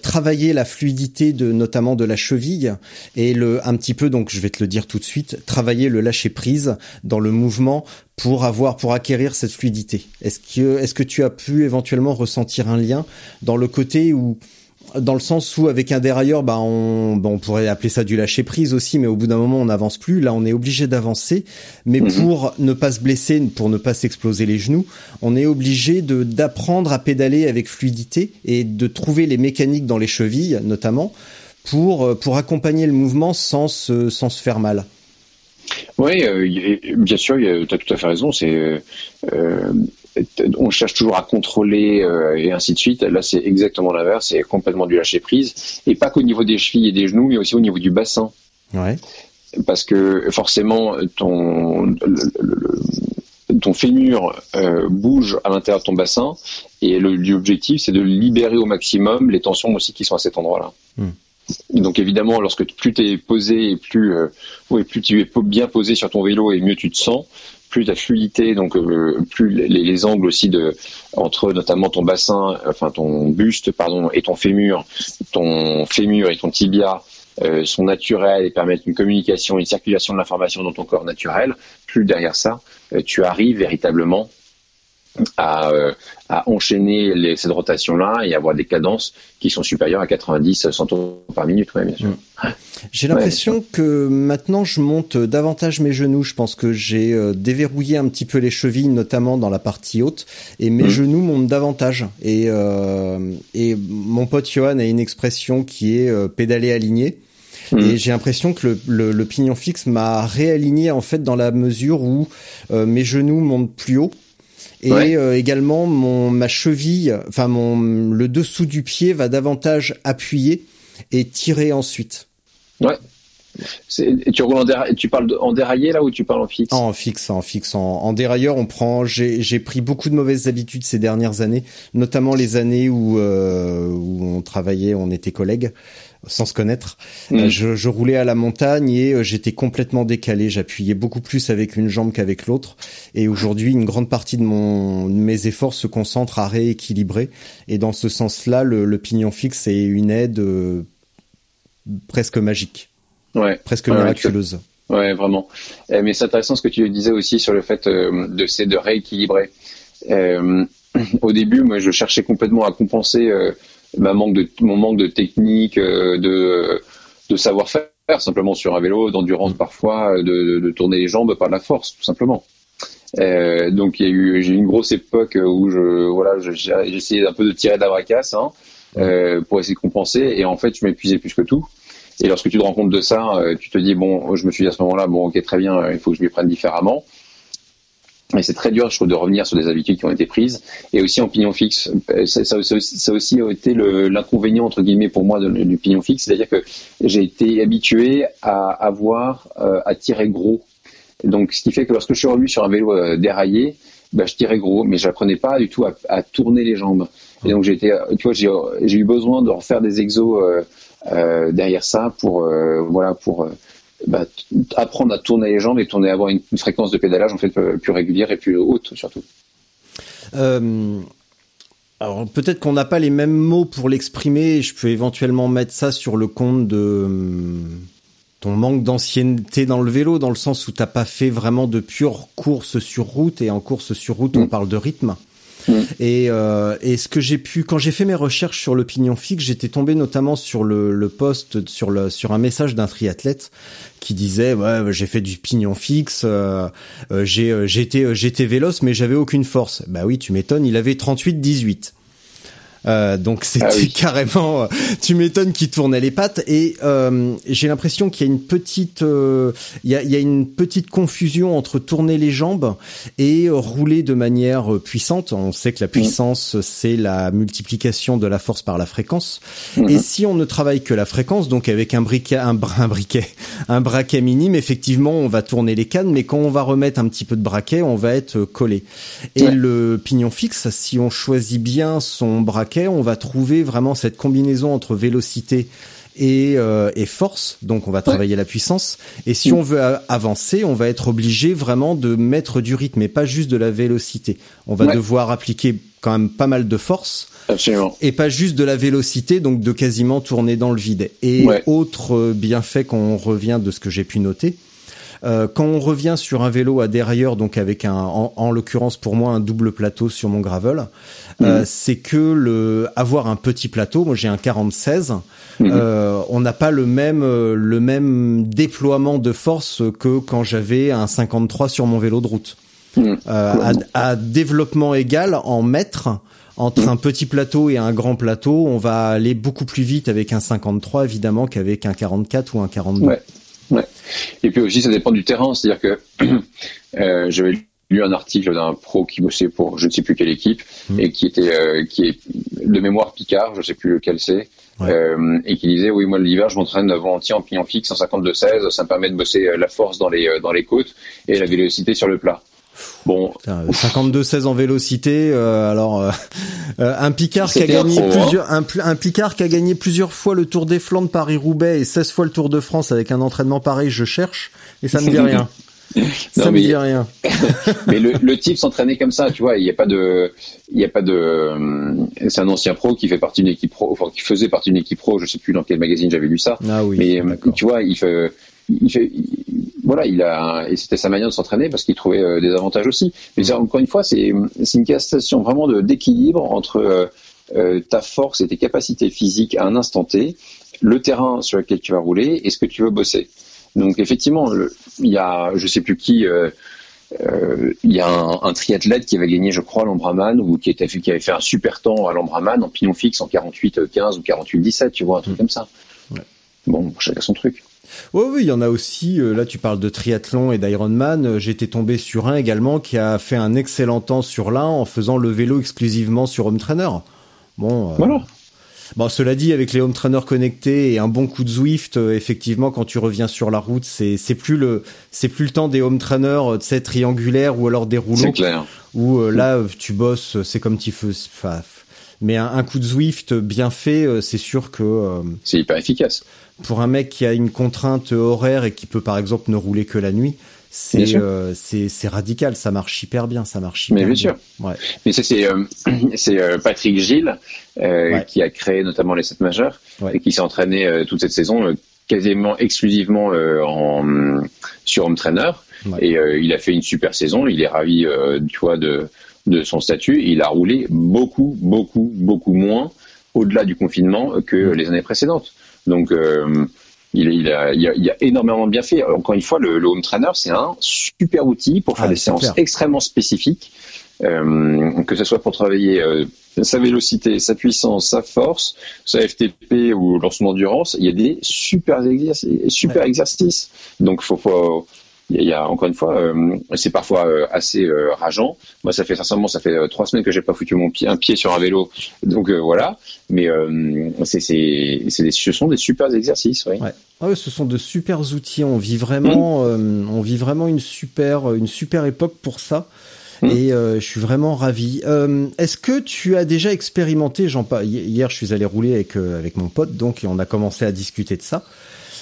travailler la fluidité de notamment de la cheville et le un petit peu donc je vais te le dire tout de suite travailler le lâcher prise dans le mouvement pour avoir pour acquérir cette fluidité. Est-ce que est-ce que tu as pu éventuellement ressentir un lien dans le côté où dans le sens où avec un dérailleur, bah on, on pourrait appeler ça du lâcher prise aussi, mais au bout d'un moment on n'avance plus. Là, on est obligé d'avancer, mais mhm. pour ne pas se blesser, pour ne pas s'exploser les genoux, on est obligé de d'apprendre à pédaler avec fluidité et de trouver les mécaniques dans les chevilles, notamment, pour euh, pour accompagner le mouvement sans se sans se faire mal. Oui, euh, bien sûr, tu as tout à fait raison. C'est euh, on cherche toujours à contrôler euh, et ainsi de suite. Là, c'est exactement l'inverse, c'est complètement du lâcher prise, et pas qu'au niveau des chevilles et des genoux, mais aussi au niveau du bassin. Ouais. Parce que forcément, ton ton fémur euh, bouge à l'intérieur de ton bassin, et l'objectif, c'est de libérer au maximum les tensions aussi qui sont à cet endroit-là. Hmm. Donc évidemment, lorsque plus tu es posé et plus, euh, plus tu es bien posé sur ton vélo et mieux tu te sens, plus ta fluidité, donc euh, plus les, angles aussi de entre notamment ton bassin, enfin ton buste pardon et ton fémur, ton fémur et ton tibia euh, sont naturels et permettent une communication, une circulation de l'information dans ton corps naturel. Plus derrière ça, euh, tu arrives véritablement à, euh, à enchaîner les, cette rotation-là et avoir des cadences qui sont supérieures à 90, 100 tours par minute, ouais, bien sûr. Mm. J'ai l'impression que maintenant je monte davantage mes genoux. Je pense que j'ai euh, déverrouillé un petit peu les chevilles, notamment dans la partie haute, et mes Mm. genoux montent davantage. Et, euh, et mon pote Johan a une expression qui est euh, pédaler aligné. Mm. Et j'ai l'impression que le, le, le pignon fixe m'a réaligné en fait dans la mesure où euh, mes genoux montent plus haut et Ouais. euh, également mon ma cheville, enfin mon le dessous du pied va davantage appuyer et tirer ensuite. Ouais. Et tu roules en déra- tu parles de- en déraillé là ou tu parles en fixe? En fixe, en fixe, en, en dérailleur, on prend. J'ai j'ai pris beaucoup de mauvaises habitudes ces dernières années, notamment les années où euh, où on travaillait, on était collègues sans se connaître. Mm. Euh, Je, je roulais à la montagne et euh, j'étais complètement décalé. J'appuyais beaucoup plus avec une jambe qu'avec l'autre. Et aujourd'hui, une grande partie de mon de mes efforts se concentre à rééquilibrer. Et dans ce sens-là, le, le pignon fixe est une aide euh, presque magique, Ouais. presque miraculeuse. Ouais, vraiment. Euh, mais c'est intéressant ce que tu disais aussi sur le fait euh, de c'est de rééquilibrer. Au début, moi, je cherchais complètement à compenser ma manque de mon manque de technique, euh, de de savoir-faire, simplement sur un vélo, d'endurance parfois, de, de, de tourner les jambes par la force, tout simplement. Euh, donc il y a eu j'ai eu une grosse époque où je voilà je- j'ai j'ai essayé un peu de tirer de la bracasse hein, euh, pour essayer de compenser. Et en fait je m'épuisais plus que tout. Et lorsque tu te rends compte de ça euh, tu te dis bon je me suis dit à ce moment-là bon ok très bien euh, il faut que je m'y prenne différemment et c'est très dur je trouve de revenir sur des habitudes qui ont été prises. Et aussi en pignon fixe Euh, ça, ça, ça aussi- a été l'inconvénient entre guillemets pour moi du pignon fixe. C'est-à-dire que j'ai été habitué à avoir euh, à tirer gros. Donc, ce qui fait que lorsque je suis revenu sur un vélo euh, déraillé, bah, je tirais gros, mais j'apprenais pas du tout à, tourner les jambes. Et donc, euh, j'ai, eu besoin de refaire des exos euh, derrière ça pour, voilà, pour bah, apprendre à tourner les jambes et tourner, avoir une, une fréquence de pédalage en fait euh, plus régulière et plus haute surtout. Euh, alors peut-être qu'on n'a pas les mêmes mots pour l'exprimer. Je peux éventuellement mettre ça sur le compte de hum, ton manque d'ancienneté dans le vélo, dans le sens où t'as pas fait vraiment de pure course sur route. Et en course sur route, on Mm. parle de rythme. Mm. Et, euh, et ce que j'ai pu, quand j'ai fait mes recherches sur le pignon fixe, j'étais tombé notamment sur le, le post, sur le, sur un message d'un triathlète qui disait ouais j'ai fait du pignon fixe, euh, euh, j'ai euh, j'étais euh, j'étais véloce mais j'avais aucune force. Bah oui tu m'étonnes, il avait 38-18. Euh, donc c'était Ah oui. carrément, euh, tu m'étonnes qu'il tournait les pattes et euh, j'ai l'impression qu'il y a une petite, euh, il y, a, il y a une petite confusion entre tourner les jambes et euh, rouler de manière euh, puissante. On sait que la puissance c'est la multiplication de la force par la fréquence. Et si on ne travaille que la fréquence, donc avec un briquet, un, un briquet, un braquet minime, effectivement, on va tourner les cannes, mais quand on va remettre un petit peu de braquet, on va être euh, collé. Et Ouais. le pignon fixe, si on choisit bien son braquet, on va trouver vraiment cette combinaison entre vélocité et, euh, et force, donc on va travailler la puissance. Et si on veut a- avancer, on va être obligé vraiment de mettre du rythme et pas juste de la vélocité. On va Ouais. devoir appliquer quand même pas mal de force Absolument. et pas juste de la vélocité, donc de quasiment tourner dans le vide. Et Ouais. autre bienfait quand on revient de ce que j'ai pu noter, euh, quand on revient sur un vélo à dérailleur, donc avec un, en, en l'occurrence pour moi un double plateau sur mon gravel, euh, c'est que le avoir un petit plateau, moi j'ai un 40-16, Mhm. euh, on n'a pas le même euh, le même déploiement de force que quand j'avais un 53 sur mon vélo de route. Mhm. Euh, à, à développement égal en mètres entre Mhm. un petit plateau et un grand plateau, on va aller beaucoup plus vite avec un 53 évidemment qu'avec un 44 ou un 42. Ouais. Et puis aussi, ça dépend du terrain. C'est-à-dire que euh, j'avais lu un article d'un pro qui bossait pour je ne sais plus quelle équipe Mm. et qui était euh, qui est de mémoire Picard, je ne sais plus lequel c'est, Ouais. euh, et qui disait oui moi l'hiver je m'entraîne volontiers en pignon fixe en 52-16, ça me permet de bosser la force dans les dans les côtes et la vélocité sur le plat. Bon, Putain, euh, 52-16 en vélocité. euh, alors, euh, euh, un Picard qui a gagné pro, hein. plusieurs, un, Picard qui a gagné plusieurs fois le Tour des Flandres Paris-Roubaix et 16 fois le Tour de France avec un entraînement pareil, je cherche et ça me dit rien. ça Non, me mais- dit rien. mais le, le type s'entraînait comme ça, tu vois. Il n'y a pas de, il y a pas de. C'est un ancien pro qui fait partie d'une équipe pro, enfin qui faisait partie d'une équipe pro. Je sais plus dans quel magazine j'avais lu ça. Ah oui. mais tu vois, il fait, voilà, il a, et c'était sa manière de s'entraîner parce qu'il trouvait euh, des avantages aussi. Mais encore une fois, c'est une question vraiment d'équilibre entre euh, ta force et tes capacités physiques à un instant T, le terrain sur lequel tu vas rouler et ce que tu veux bosser. Donc effectivement, il y a, je sais plus qui. Euh, il y a un, un, triathlète qui avait gagné, je crois, l'Ambraman ou qui, était, qui avait fait un super temps à l'Ambraman en pignon fixe en 48-15 ou 48-17, tu vois, un truc mmh. comme ça. Ouais. Bon, chacun son truc. Oui, oui, il y en a aussi. Euh, là, tu parles de triathlon et d'Ironman. Euh, j'étais tombé sur un également qui a fait un excellent temps sur l'un en faisant le vélo exclusivement sur Home Trainer. Bon. Voilà. Bon, cela dit, avec les home trainers connectés et un bon coup de Zwift, euh, effectivement, quand tu reviens sur la route, c'est c'est plus le c'est plus le temps des home trainers, euh, tu sais, triangulaires ou alors des rouleaux. C'est clair. Où euh, là, tu bosses, c'est comme tu fais. Mais un, un, coup de Zwift bien fait, c'est sûr que. c'est hyper efficace. Pour un mec qui a une contrainte horaire et qui peut par exemple ne rouler que la nuit, c'est euh, c'est radical, ça marche hyper bien, ça marche hyper Mais bien, sûr. Ouais. Mais ça c'est euh, c'est euh, Patrick Gilles qui a créé notamment les 7 majeurs et qui s'est entraîné toute cette saison quasiment exclusivement en sur home trainer. Et il a fait une super saison, il est ravi tu vois de de son statut, il a roulé beaucoup beaucoup beaucoup moins au-delà du confinement que les années précédentes. Donc il, il, a, il, a, il, a, énormément bien fait. Encore une fois, le, le home trainer, c'est un super outil pour faire ah, des séances extrêmement spécifiques, euh, que ce soit pour travailler euh, sa vélocité, sa puissance, sa force, sa FTP ou son endurance. Il y a des super exercices. Super exercices. Donc, faut, faut il y, a encore une fois, euh, c'est parfois euh, assez euh, rageant. Moi, ça fait sincèrement, ça fait trois semaines que j'ai pas foutu mon pied, un pied sur un vélo, donc voilà. Mais c'est, c'est, c'est ce sont des super exercices, oui. Ouais. Ah ouais, ce sont de super outils. On vit vraiment, mmh. on vit vraiment une super, une super époque pour ça. Mmh. Et je suis vraiment ravi. Est-ce que tu as déjà expérimenté, j'en hier je suis allé rouler avec avec mon pote, donc on a commencé à discuter de ça.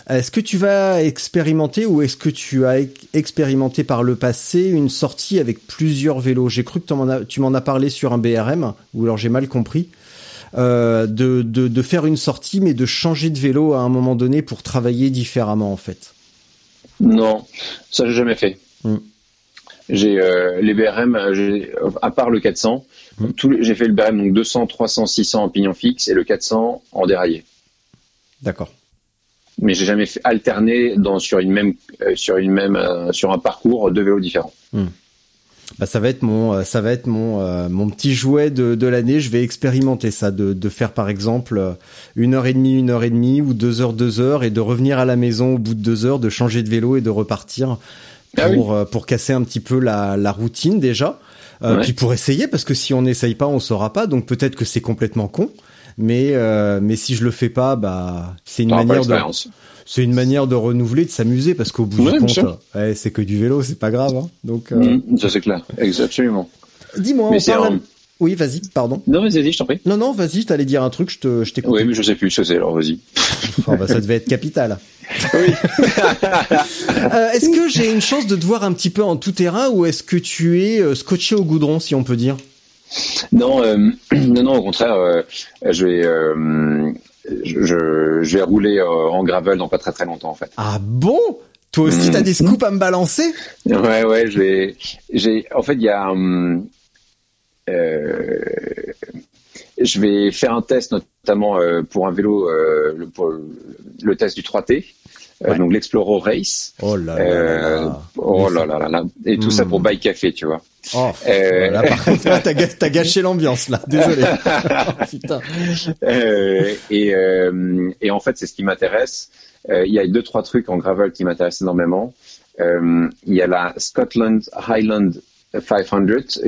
Est-ce que tu vas expérimenter ou est-ce que tu as expérimenté par le passé une sortie avec plusieurs vélos? J'ai cru que tu m'en as parlé sur un BRM, ou alors j'ai mal compris. Euh, de, de, de, faire une sortie, mais de changer de vélo à un moment donné pour travailler différemment, en fait. Non, ça j'ai jamais fait. Hmm. J'ai euh, les BRM, à part le 400, hmm. j'ai fait le BRM donc 200, 300, 600 en pignon fixe et le 400 en déraillé. D'accord mais j'ai jamais fait alterner dans sur une même euh, sur une même euh, sur un parcours deux vélos différents. Hmm. Bah ça va être mon euh, ça va être mon mon petit jouet de, de l'année. Je vais expérimenter ça, de, de faire par exemple une heure et demie, une heure et demie ou deux heures, deux heures, et de revenir à la maison au bout de deux heures, de changer de vélo et de repartir ah pour pour casser un petit peu la, la routine déjà. Puis pour essayer, parce que si on n'essaye pas, on saura pas. Donc peut-être que c'est complètement con mais euh, mais si je le fais pas, bah c'est une manière de c'est une manière de renouveler, de s'amuser parce qu'au bout du compte, ouais, c'est que du vélo, c'est pas grave. Hein. Donc euh... Mmh, ça c'est clair, absolument. Dis-moi, on parle. Oui, vas-y, pardon. Non, vas-y, je t'en prie. Non, non, vas-y, t'allais dire un truc, je te, je t'écoute. Oui, mais je sais plus ce que c'est, alors vas-y. enfin, bah, ça devait être capital. Oui. euh, est-ce que j'ai une chance de te voir un petit peu en tout terrain ou est-ce que tu es euh, scotché au goudron, si on peut dire? Non, euh, non, non, au contraire, euh, je vais, euh, je, je, vais rouler en gravel dans pas très très longtemps en fait. Ah bon? Toi aussi, t'as des mm. scoops à me balancer? Ouais, ouais, j'ai, j'ai, en fait, il y a, je vais faire un test notamment pour un vélo, pour le test du 3T. Donc l'Exploro Race. Oh là là. là. oh là là là Et tout ça pour mm. Bike Café, tu vois. Oh, euh... là, par contre, t'as, gâché l'ambiance là. Désolé. Putain. Euh, et, euh, et en fait, c'est ce qui m'intéresse. Euh, il y a deux trois trucs en gravel qui m'intéressent énormément. Euh, il y a la Scotland Highland 500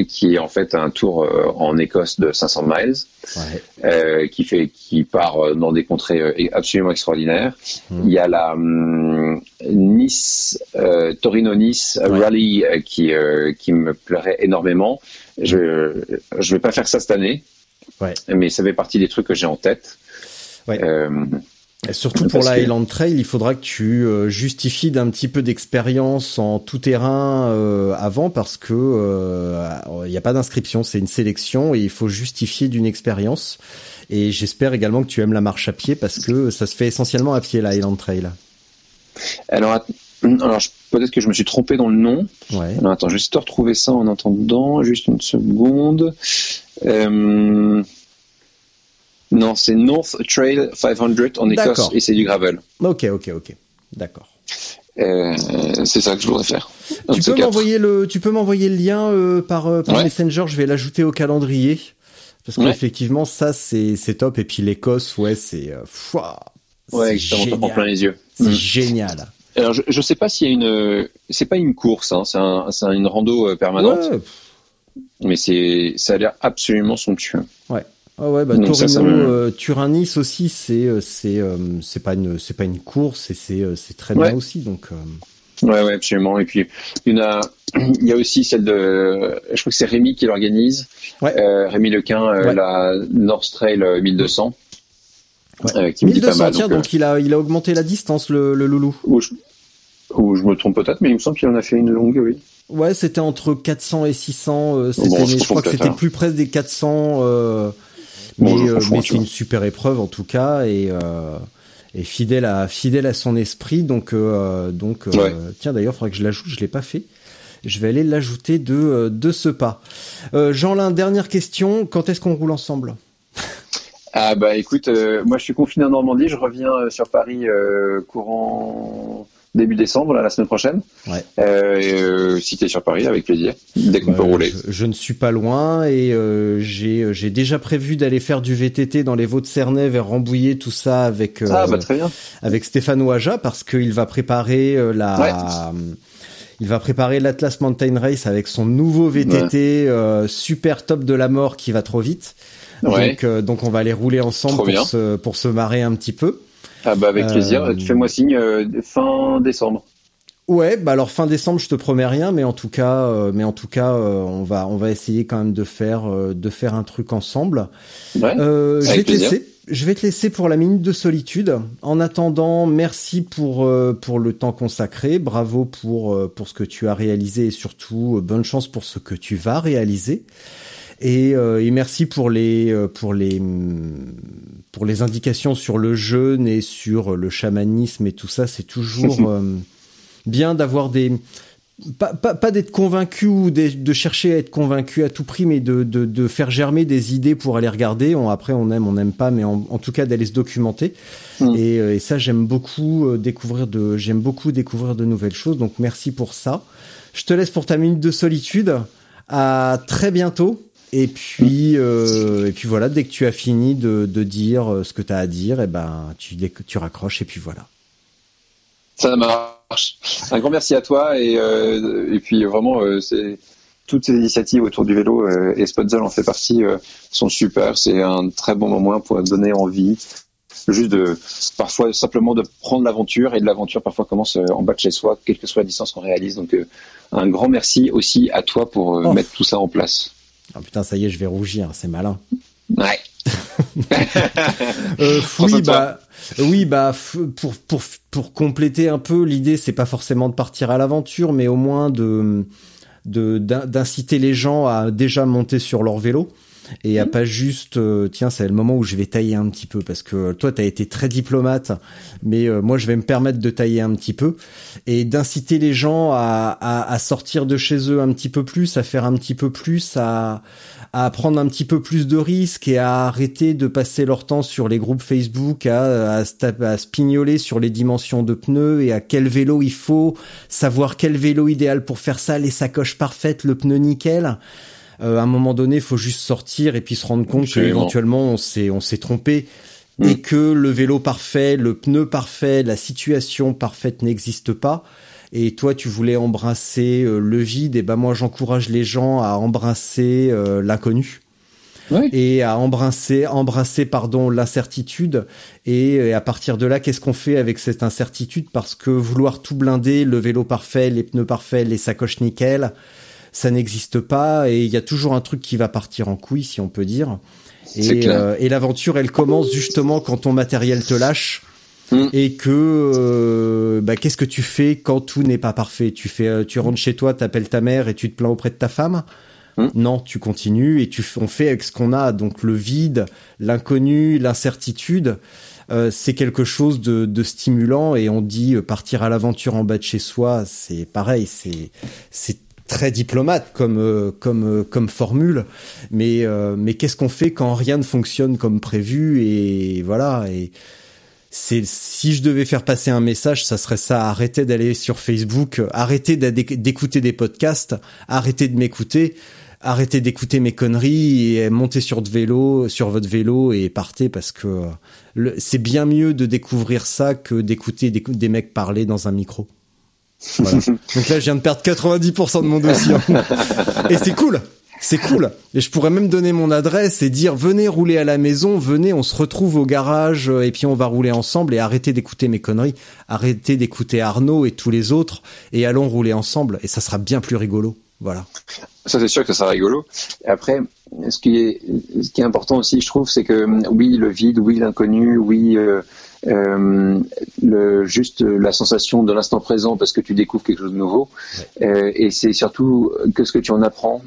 qui est en fait un tour euh, en Écosse de 500 miles ouais. euh, qui fait qui part euh, dans des contrées absolument extraordinaires. Mmh. Il y a la um, Nice euh, Torino Nice ouais. Rally qui qui me plairait énormément. Je je vais pas faire ça cette année. Ouais. Mais ça fait partie des trucs que j'ai en tête. Ouais. Et surtout pour la Highland Trail, il faudra que tu euh, justifies d'un petit peu d'expérience en tout terrain euh, avant parce que euh, il n'y a pas d'inscription, c'est une sélection et il faut justifier d'une expérience. Et j'espère également que tu aimes la marche à pied parce que ça se fait essentiellement à pied la Highland Trail. Alors, alors peut-être que je me suis trompé dans le nom. Ouais. Alors, attends, je vais de retrouver ça en attendant. Juste une seconde. Euh, Non, c'est North Trail 500 en Écosse et c'est du gravel. Ok, ok, ok. D'accord. Euh, c'est ça que je voudrais faire. Tu peux m'envoyer le, tu peux m'envoyer le lien euh, par, euh, par Ouais. Messenger. Je vais l'ajouter au calendrier parce Ouais. qu'effectivement ça c'est c'est top. Et puis l'Écosse, ouais, c'est Ouais, génial. plein les yeux. C'est Mm. génial. Alors, je, je sais pas s'il y a une, c'est pas une course, hein, c'est un, c'est une rando permanente, Ouais, mais c'est, ça a l'air absolument somptueux. ouais. Ah ouais, bah, Donc Torino, me- euh, Turin-Nice aussi, c'est euh, c'est euh, c'est pas une c'est pas une course et c'est c'est très Ouais. bien aussi. Donc Ouais, ouais, absolument. Et puis, il y en a, il y a aussi celle de, je crois que c'est Rémi qui l'organise. Ouais. Euh, Rémi Lequin, Ouais. la North Trail euh, 1200. Ouais. euh, qui me dit pas 1200, mal. tiens, donc, donc il a il a augmenté la distance le, le loulou. ou, je, ou je me trompe peut-être, mais il me semble qu'il en a fait une longue, oui. Ouais, c'était entre 400 et 600. euh, Bon, je crois que c'était hein. plus près des 400. euh, mais Bon, euh, mais tu c'est une super épreuve en tout cas et euh, et fidèle à fidèle à son esprit. Donc euh, donc euh, Ouais. tiens d'ailleurs, faudrait que je l'ajoute. Je l'ai pas fait. Je vais aller l'ajouter de euh, de ce pas. Euh, Jean-Lin, dernière question. Quand est-ce qu'on roule ensemble? Ah bah écoute, euh, moi je suis confiné en Normandie, je reviens euh, sur Paris euh, courant début décembre, là, la semaine prochaine. Ouais. Euh, euh, si t'es sur Paris, avec plaisir, dès qu'on Bah, peut rouler. je, je ne suis pas loin et euh, j'ai j'ai déjà prévu d'aller faire du VTT dans les Vaux-de-Cernay vers Rambouillet, tout ça avec euh, Ah bah très bien. avec Stéphane Ouaja parce qu'il va préparer euh, la Ouais. il va préparer l'Atlas Mountain Race avec son nouveau VTT euh, super top de la mort qui va trop vite. Ouais. Donc euh, donc on va aller rouler ensemble pour se pour se marrer un petit peu. Ah bah avec plaisir, Euh, fais-moi signe euh, fin décembre. Ouais, bah alors fin décembre, je te promets rien, mais en tout cas, euh, mais en tout cas, euh, on va on va essayer quand même de faire de faire un truc ensemble. Ouais. Je vais te laisser. Je vais te laisser pour la minute de solitude. En attendant, merci pour pour le temps consacré. Bravo pour pour ce que tu as réalisé et surtout bonne chance pour ce que tu vas réaliser. Et, euh, et merci pour les euh, pour les hum, pour les indications sur le jeûne et sur le chamanisme et tout ça. C'est toujours euh, bien d'avoir des pas, pas, pas d'être convaincu ou de, de chercher à être convaincu à tout prix, mais de, de, de faire germer des idées pour aller regarder. On, après, on aime, on n'aime pas, mais en, en tout cas d'aller se documenter. Mm. Et, euh, et ça, j'aime beaucoup euh, découvrir de, j'aime beaucoup découvrir de nouvelles choses. Donc merci pour ça. Je te laisse pour ta minute de solitude. À très bientôt. Et puis, euh, et puis voilà, dès que tu as fini de, de dire euh, ce que tu as à dire, et ben tu, tu raccroches et puis voilà. Ça marche. Un grand merci à toi et, euh, et puis vraiment euh, c'est toutes ces initiatives autour du vélo euh, et Spotzel en fait partie euh, sont super. C'est un très bon moment pour donner envie. Juste de parfois simplement de prendre l'aventure et de l'aventure parfois commence en bas de chez soi, quelle que soit la distance qu'on réalise. Donc euh, un grand merci aussi à toi pour Oh. mettre tout ça en place. Ah putain, ça y est, je vais rougir, c'est malin. Ouais. Euh, oui, bah, oui, bah, pour pour pour compléter un peu, l'idée c'est pas forcément de partir à l'aventure, mais au moins de de d'in- d'inciter les gens à déjà monter sur leur vélo et à pas juste euh, tiens c'est le moment où je vais tailler un petit peu parce que toi t'as été très diplomate mais euh, moi je vais me permettre de tailler un petit peu et d'inciter les gens à, à à sortir de chez eux un petit peu plus à faire un petit peu plus à à prendre un petit peu plus de risques et à arrêter de passer leur temps sur les groupes Facebook à, à, à se pignoler sur les dimensions de pneus et à quel vélo il faut, savoir quel vélo idéal pour faire ça, les sacoches parfaites, le pneu nickel. Euh, à un moment donné, il faut juste sortir et puis se rendre compte qu'éventuellement on s'est on s'est trompé Mm. et que le vélo parfait, le pneu parfait, la situation parfaite n'existe pas. Et toi, tu voulais embrasser euh, le vide, et ben moi, j'encourage les gens à embrasser euh, l'inconnu Ouais. et à embrasser, embrasser pardon l'incertitude. Et, et à partir de là, qu'est-ce qu'on fait avec cette incertitude? Parce que vouloir tout blinder, le vélo parfait, les pneus parfaits, les sacoches nickel, ça n'existe pas. Et il y a toujours un truc qui va partir en couille, si on peut dire. Et, euh, et l'aventure, elle commence justement quand ton matériel te lâche. Mm. Et que euh, bah, qu'est-ce que tu fais quand tout n'est pas parfait? Tu fais, euh, tu rentres chez toi, t'appelles ta mère et tu te plains auprès de ta femme? Mm. Non, tu continues et tu on fait avec ce qu'on a. Donc le vide, l'inconnu, l'incertitude. euh, c'est quelque chose de, de, stimulant et on dit partir à l'aventure en bas de chez soi, c'est pareil, c'est c'est très diplomate comme euh, comme comme formule, mais mais qu'est-ce qu'on fait quand rien ne fonctionne comme prévu et voilà et c'est si je devais faire passer un message, ça serait ça arrêtez d'aller sur Facebook, arrêtez d'écouter des podcasts, arrêtez de m'écouter arrêtez d'écouter mes conneries et montez sur de vélo, sur votre vélo et partez parce que c'est bien mieux de découvrir ça que d'écouter des, mecs parler dans un micro. Donc là, je viens de perdre 90% de mon dossier. et c'est cool. C'est cool. Et je pourrais même donner mon adresse et dire venez rouler à la maison, venez, on se retrouve au garage et puis on va rouler ensemble et arrêtez d'écouter mes conneries, arrêtez d'écouter Arnaud et tous les autres et allons rouler ensemble et ça sera bien plus rigolo. Voilà. Ça, c'est sûr que ça sera rigolo. Après, ce qui est, ce qui est important aussi, je trouve, c'est que oui, le vide, oui, l'inconnu, oui, euh, euh, le, juste la sensation de l'instant présent parce que tu découvres quelque chose de nouveau. Euh, et c'est surtout qu'est-ce que tu en apprends,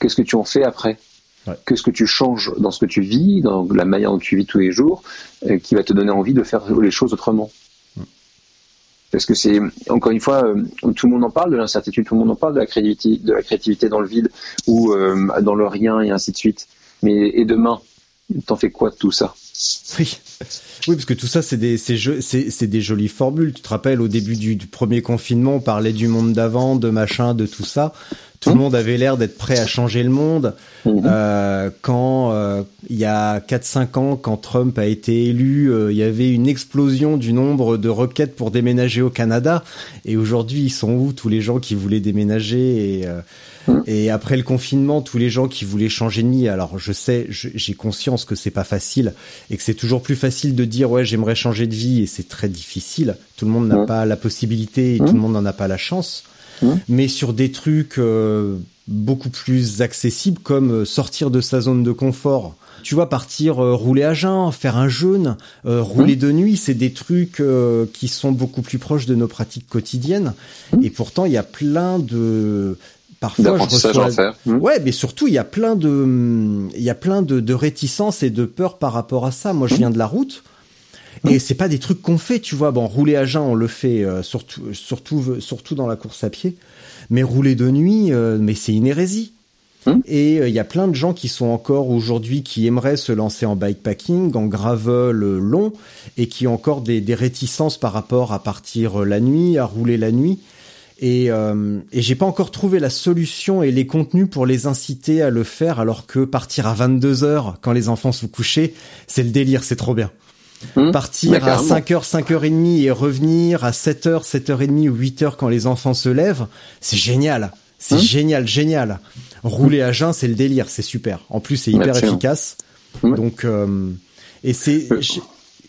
qu'est-ce que tu en fais après? Qu'est-ce que tu changes dans ce que tu vis, dans la manière dont tu vis tous les jours, qui va te donner envie de faire les choses autrement? Parce que c'est encore une fois euh, tout le monde en parle de l'incertitude, tout le monde en parle de la créativité, de la créativité dans le vide ou euh, dans le rien et ainsi de suite. Mais et demain, t'en fais quoi de tout ça? Oui. Oui, parce que tout ça, c'est des, c'est, des jolies formules. Tu te rappelles, au début du, premier confinement, on parlait du monde d'avant, de machin, de tout ça. Tout le monde avait l'air d'être prêt à changer le monde. Mhm. Euh, quand euh, il y a 4-5 ans, quand Trump a été élu, euh, il y avait une explosion du nombre de requêtes pour déménager au Canada. Et aujourd'hui, ils sont où tous les gens qui voulaient déménager et, mhm. et après le confinement, tous les gens qui voulaient changer de vie. Alors je sais, j'ai conscience que c'est pas facile et que c'est toujours plus facile de dire ouais j'aimerais changer de vie et c'est très difficile. Tout le monde n'a pas la possibilité et tout le monde n'en a pas la chance. Mais sur des trucs euh, beaucoup plus accessibles comme euh, sortir de sa zone de confort. Tu vois, partir euh, rouler à jeun, faire un jeûne, rouler de nuit, c'est des trucs qui sont beaucoup plus proches de nos pratiques quotidiennes. Et pourtant, il y a plein de parfois je reçois ouais mais surtout il y a plein de il y a plein de, de réticences et de peurs par rapport à ça moi je viens de la route et c'est pas des trucs qu'on fait, tu vois. Bon, rouler à jeun, on le fait euh, surtout, surtout, surtout dans la course à pied. Mais rouler de nuit, euh, mais c'est une hérésie. Et il euh, y a plein de gens qui sont encore aujourd'hui qui aimeraient se lancer en bikepacking, en gravel long, et qui ont encore des, des réticences par rapport à partir la nuit, à rouler la nuit. Et, euh, et j'ai pas encore trouvé la solution et les contenus pour les inciter à le faire, alors que partir à 22 heures quand les enfants sont couchés, c'est le délire, c'est trop bien. Mmh. Partir à 5h, 5h30 et revenir à 7h, 7h30 ou 8h quand les enfants se lèvent, c'est génial. C'est mmh. génial, génial. Rouler à jeun, c'est le délire, c'est super. En plus, c'est hyper efficace. Donc, euh, et c'est, euh.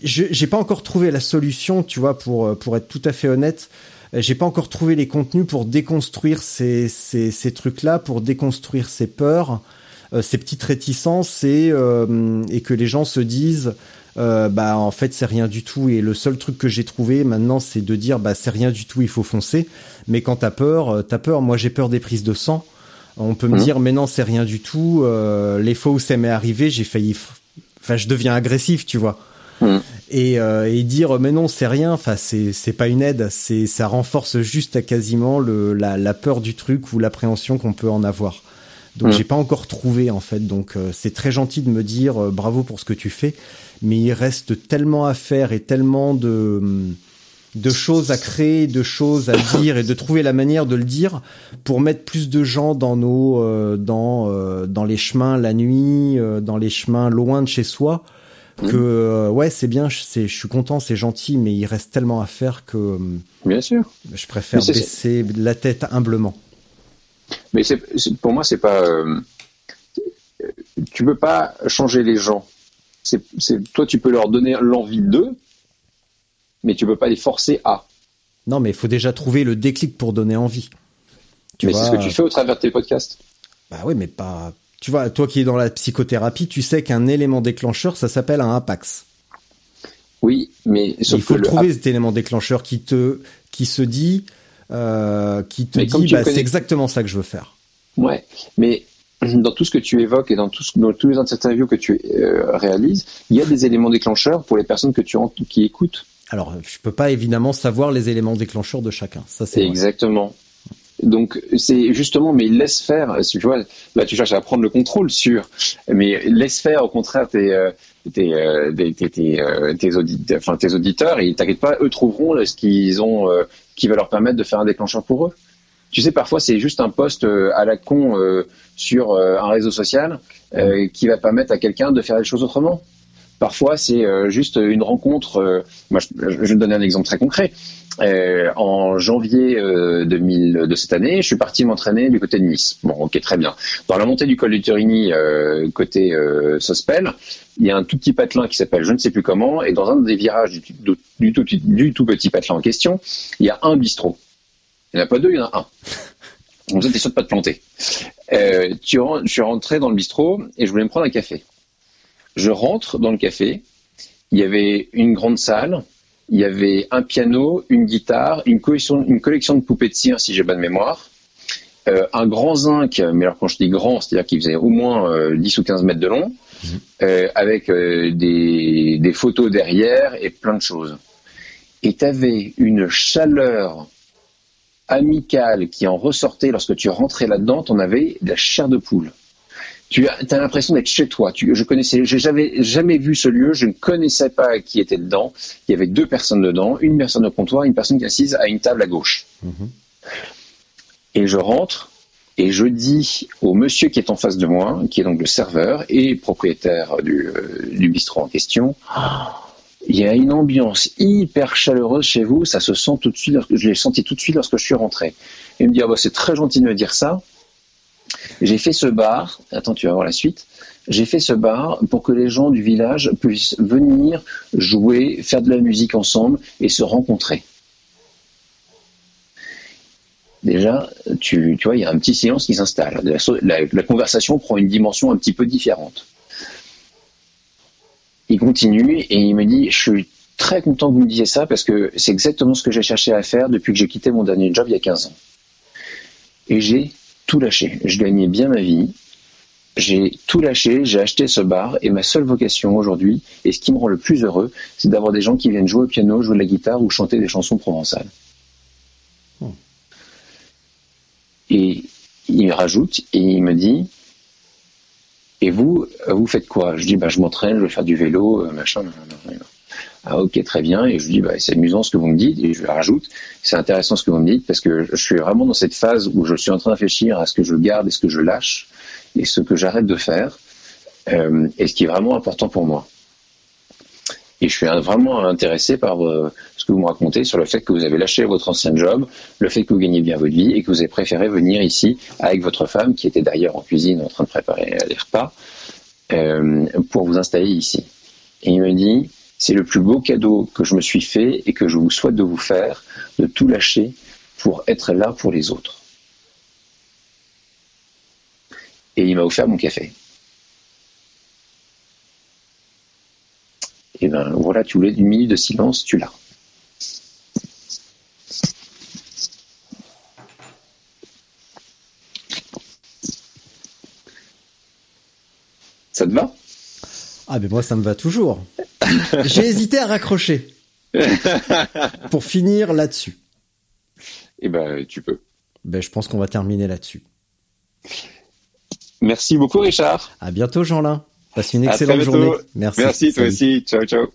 j'ai pas encore trouvé la solution, tu vois, pour euh, pour être tout à fait honnête. J'ai pas encore trouvé les contenus pour déconstruire ces ces, ces trucs-là, pour déconstruire ces peurs, ces petites réticences et et que les gens se disent euh, bah en fait c'est rien du tout. Et le seul truc que j'ai trouvé maintenant c'est de dire bah c'est rien du tout il faut foncer. Mais quand t'as peur euh, t'as peur. Moi j'ai peur des prises de sang. On peut me mmh. dire mais non c'est rien du tout. Euh, les fois où ça m'est arrivé j'ai failli enfin je deviens agressif tu vois. Mmh. Et, et dire mais non c'est rien. Enfin c'est c'est pas une aide. C'est ça renforce juste à quasiment le la, la peur du truc ou l'appréhension qu'on peut en avoir. Donc mmh. j'ai pas encore trouvé en fait. Donc c'est très gentil de me dire bravo pour ce que tu fais. Mais il reste tellement à faire et tellement de de choses à créer, de choses à dire et de trouver la manière de le dire pour mettre plus de gens dans nos euh, dans euh, dans les chemins la nuit, euh, dans les chemins loin de chez soi. Que ouais, c'est bien, je suis content, c'est gentil mais il reste tellement à faire que Bien sûr. Je préfère baisser la tête humblement. Mais c'est pour moi c'est pas tu peux pas changer les gens c'est, toi, tu peux leur donner l'envie d'eux, mais tu peux pas les forcer à. Non, mais il faut déjà trouver le déclic pour donner envie. mais c'est ce que tu fais au travers de tes podcasts. Bah oui, mais pas. Tu vois, toi qui es dans la psychothérapie, tu sais qu'un élément déclencheur, ça s'appelle un apax. Oui, mais il faut trouver cet élément déclencheur qui te, qui se dit, euh, qui te dit, bah, c'est exactement ça que je veux faire. Ouais, mais dans tout ce que tu évoques et dans, tout ce, dans tous les interviews que tu euh, réalises, il y a des éléments déclencheurs pour les personnes que tu qui écoutent. Alors, je peux pas évidemment savoir les éléments déclencheurs de chacun. Ça, c'est exactement. Donc c'est justement, mais laisse faire. Tu vois, là tu cherches à prendre le contrôle sur, mais laisse faire. Au contraire, tes euh, tes euh, tes, tes, euh, tes, auditeurs, enfin tes auditeurs, et t'inquiète pas, eux trouveront ce qu'ils ont, qui va leur permettre de faire un déclencheur pour eux. Tu sais, parfois c'est juste un post à la con sur un réseau social qui va permettre à quelqu'un de faire les choses autrement. Parfois, c'est juste une rencontre. moi, je, vais te donner un exemple très concret. Euh, en janvier 2000 euh, de cette année, je suis parti m'entraîner du côté de Nice. Bon, ok, très bien. Dans la montée du col du Turini, euh, côté Sospel, il y a un tout petit patelin qui s'appelle je ne sais plus comment, et dans un des virages du, du, tout, du tout petit patelin en question, il y a un bistrot. Il n'y en a pas deux, il y en a un. Donc ça, t'es sûr de pas te planter. tu, je suis rentré dans le bistrot et je voulais me prendre un café. Je rentre dans le café, il y avait une grande salle, il y avait un piano, une guitare, une collection, une collection de poupées de cire, si j'ai bonne mémoire, euh, un grand zinc, mais alors quand je dis grand, c'est-à-dire qu'il faisait au moins euh, 10 ou 15 mètres de long, mhm. euh, avec euh, des, des, photos derrière et plein de choses. Et tu avais une chaleur amicale qui en ressortait lorsque tu rentrais là-dedans, tu en avais de la chair de poule tu as, l'impression d'être chez toi. Tu, je connaissais, j'ai jamais, jamais vu ce lieu, je ne connaissais pas qui était dedans. Il y avait deux personnes dedans, une personne au comptoir, une personne qui est assise à une table à gauche. Mhm. Et je rentre et je dis au monsieur qui est en face de moi, qui est donc le serveur et propriétaire du, euh, du bistrot en question, il y a une ambiance hyper chaleureuse chez vous, ça se sent tout de suite, je l'ai senti tout de suite lorsque je suis rentré. Il me dit, ah bah, c'est très gentil de me dire ça, j'ai fait ce bar, attends, tu vas voir la suite. J'ai fait ce bar pour que les gens du village puissent venir jouer, faire de la musique ensemble et se rencontrer. Déjà, tu, vois, il y a un petit silence qui s'installe. La, conversation prend une dimension un petit peu différente. Il continue et il me dit, je suis très content que vous me disiez ça parce que c'est exactement ce que j'ai cherché à faire depuis que j'ai quitté mon dernier job il y a 15 ans. Et j'ai tout lâché. Je gagnais bien ma vie. J'ai tout lâché, j'ai acheté ce bar et ma seule vocation aujourd'hui, et ce qui me rend le plus heureux, c'est d'avoir des gens qui viennent jouer au piano, jouer de la guitare ou chanter des chansons provençales. Hmm. Et il rajoute et il me dit, et vous, vous faites quoi? Je dis, bah, je m'entraîne, je vais faire du vélo, euh, machin. Ah ok, très bien. Et je lui dis, bah, c'est amusant ce que vous me dites. Et je lui rajoute, c'est intéressant ce que vous me dites parce que je suis vraiment dans cette phase où je suis en train de réfléchir à ce que je garde et ce que je lâche et ce que j'arrête de faire euh, et ce qui est vraiment important pour moi. Et je suis vraiment intéressé par euh, ce que vous me racontez sur le fait que vous avez lâché votre ancien job, le fait que vous gagnez bien votre vie et que vous avez préféré venir ici avec votre femme qui était d'ailleurs en cuisine en train de préparer les repas euh, pour vous installer ici. Et il me dit, c'est le plus beau cadeau que je me suis fait et que je vous souhaite de vous faire, de tout lâcher pour être là pour les autres. Et il m'a offert mon café. Et ben voilà, tu voulais une minute de silence, tu l'as. Ça te va? Ah mais moi ça me va toujours. J'ai hésité à raccrocher. Pour finir là-dessus. Eh ben, tu peux. Ben, je pense qu'on va terminer là-dessus. Merci beaucoup, Richard. À bientôt, Jean-Lin. Passe une excellente journée. Merci. Merci, toi aussi. Ciao, ciao.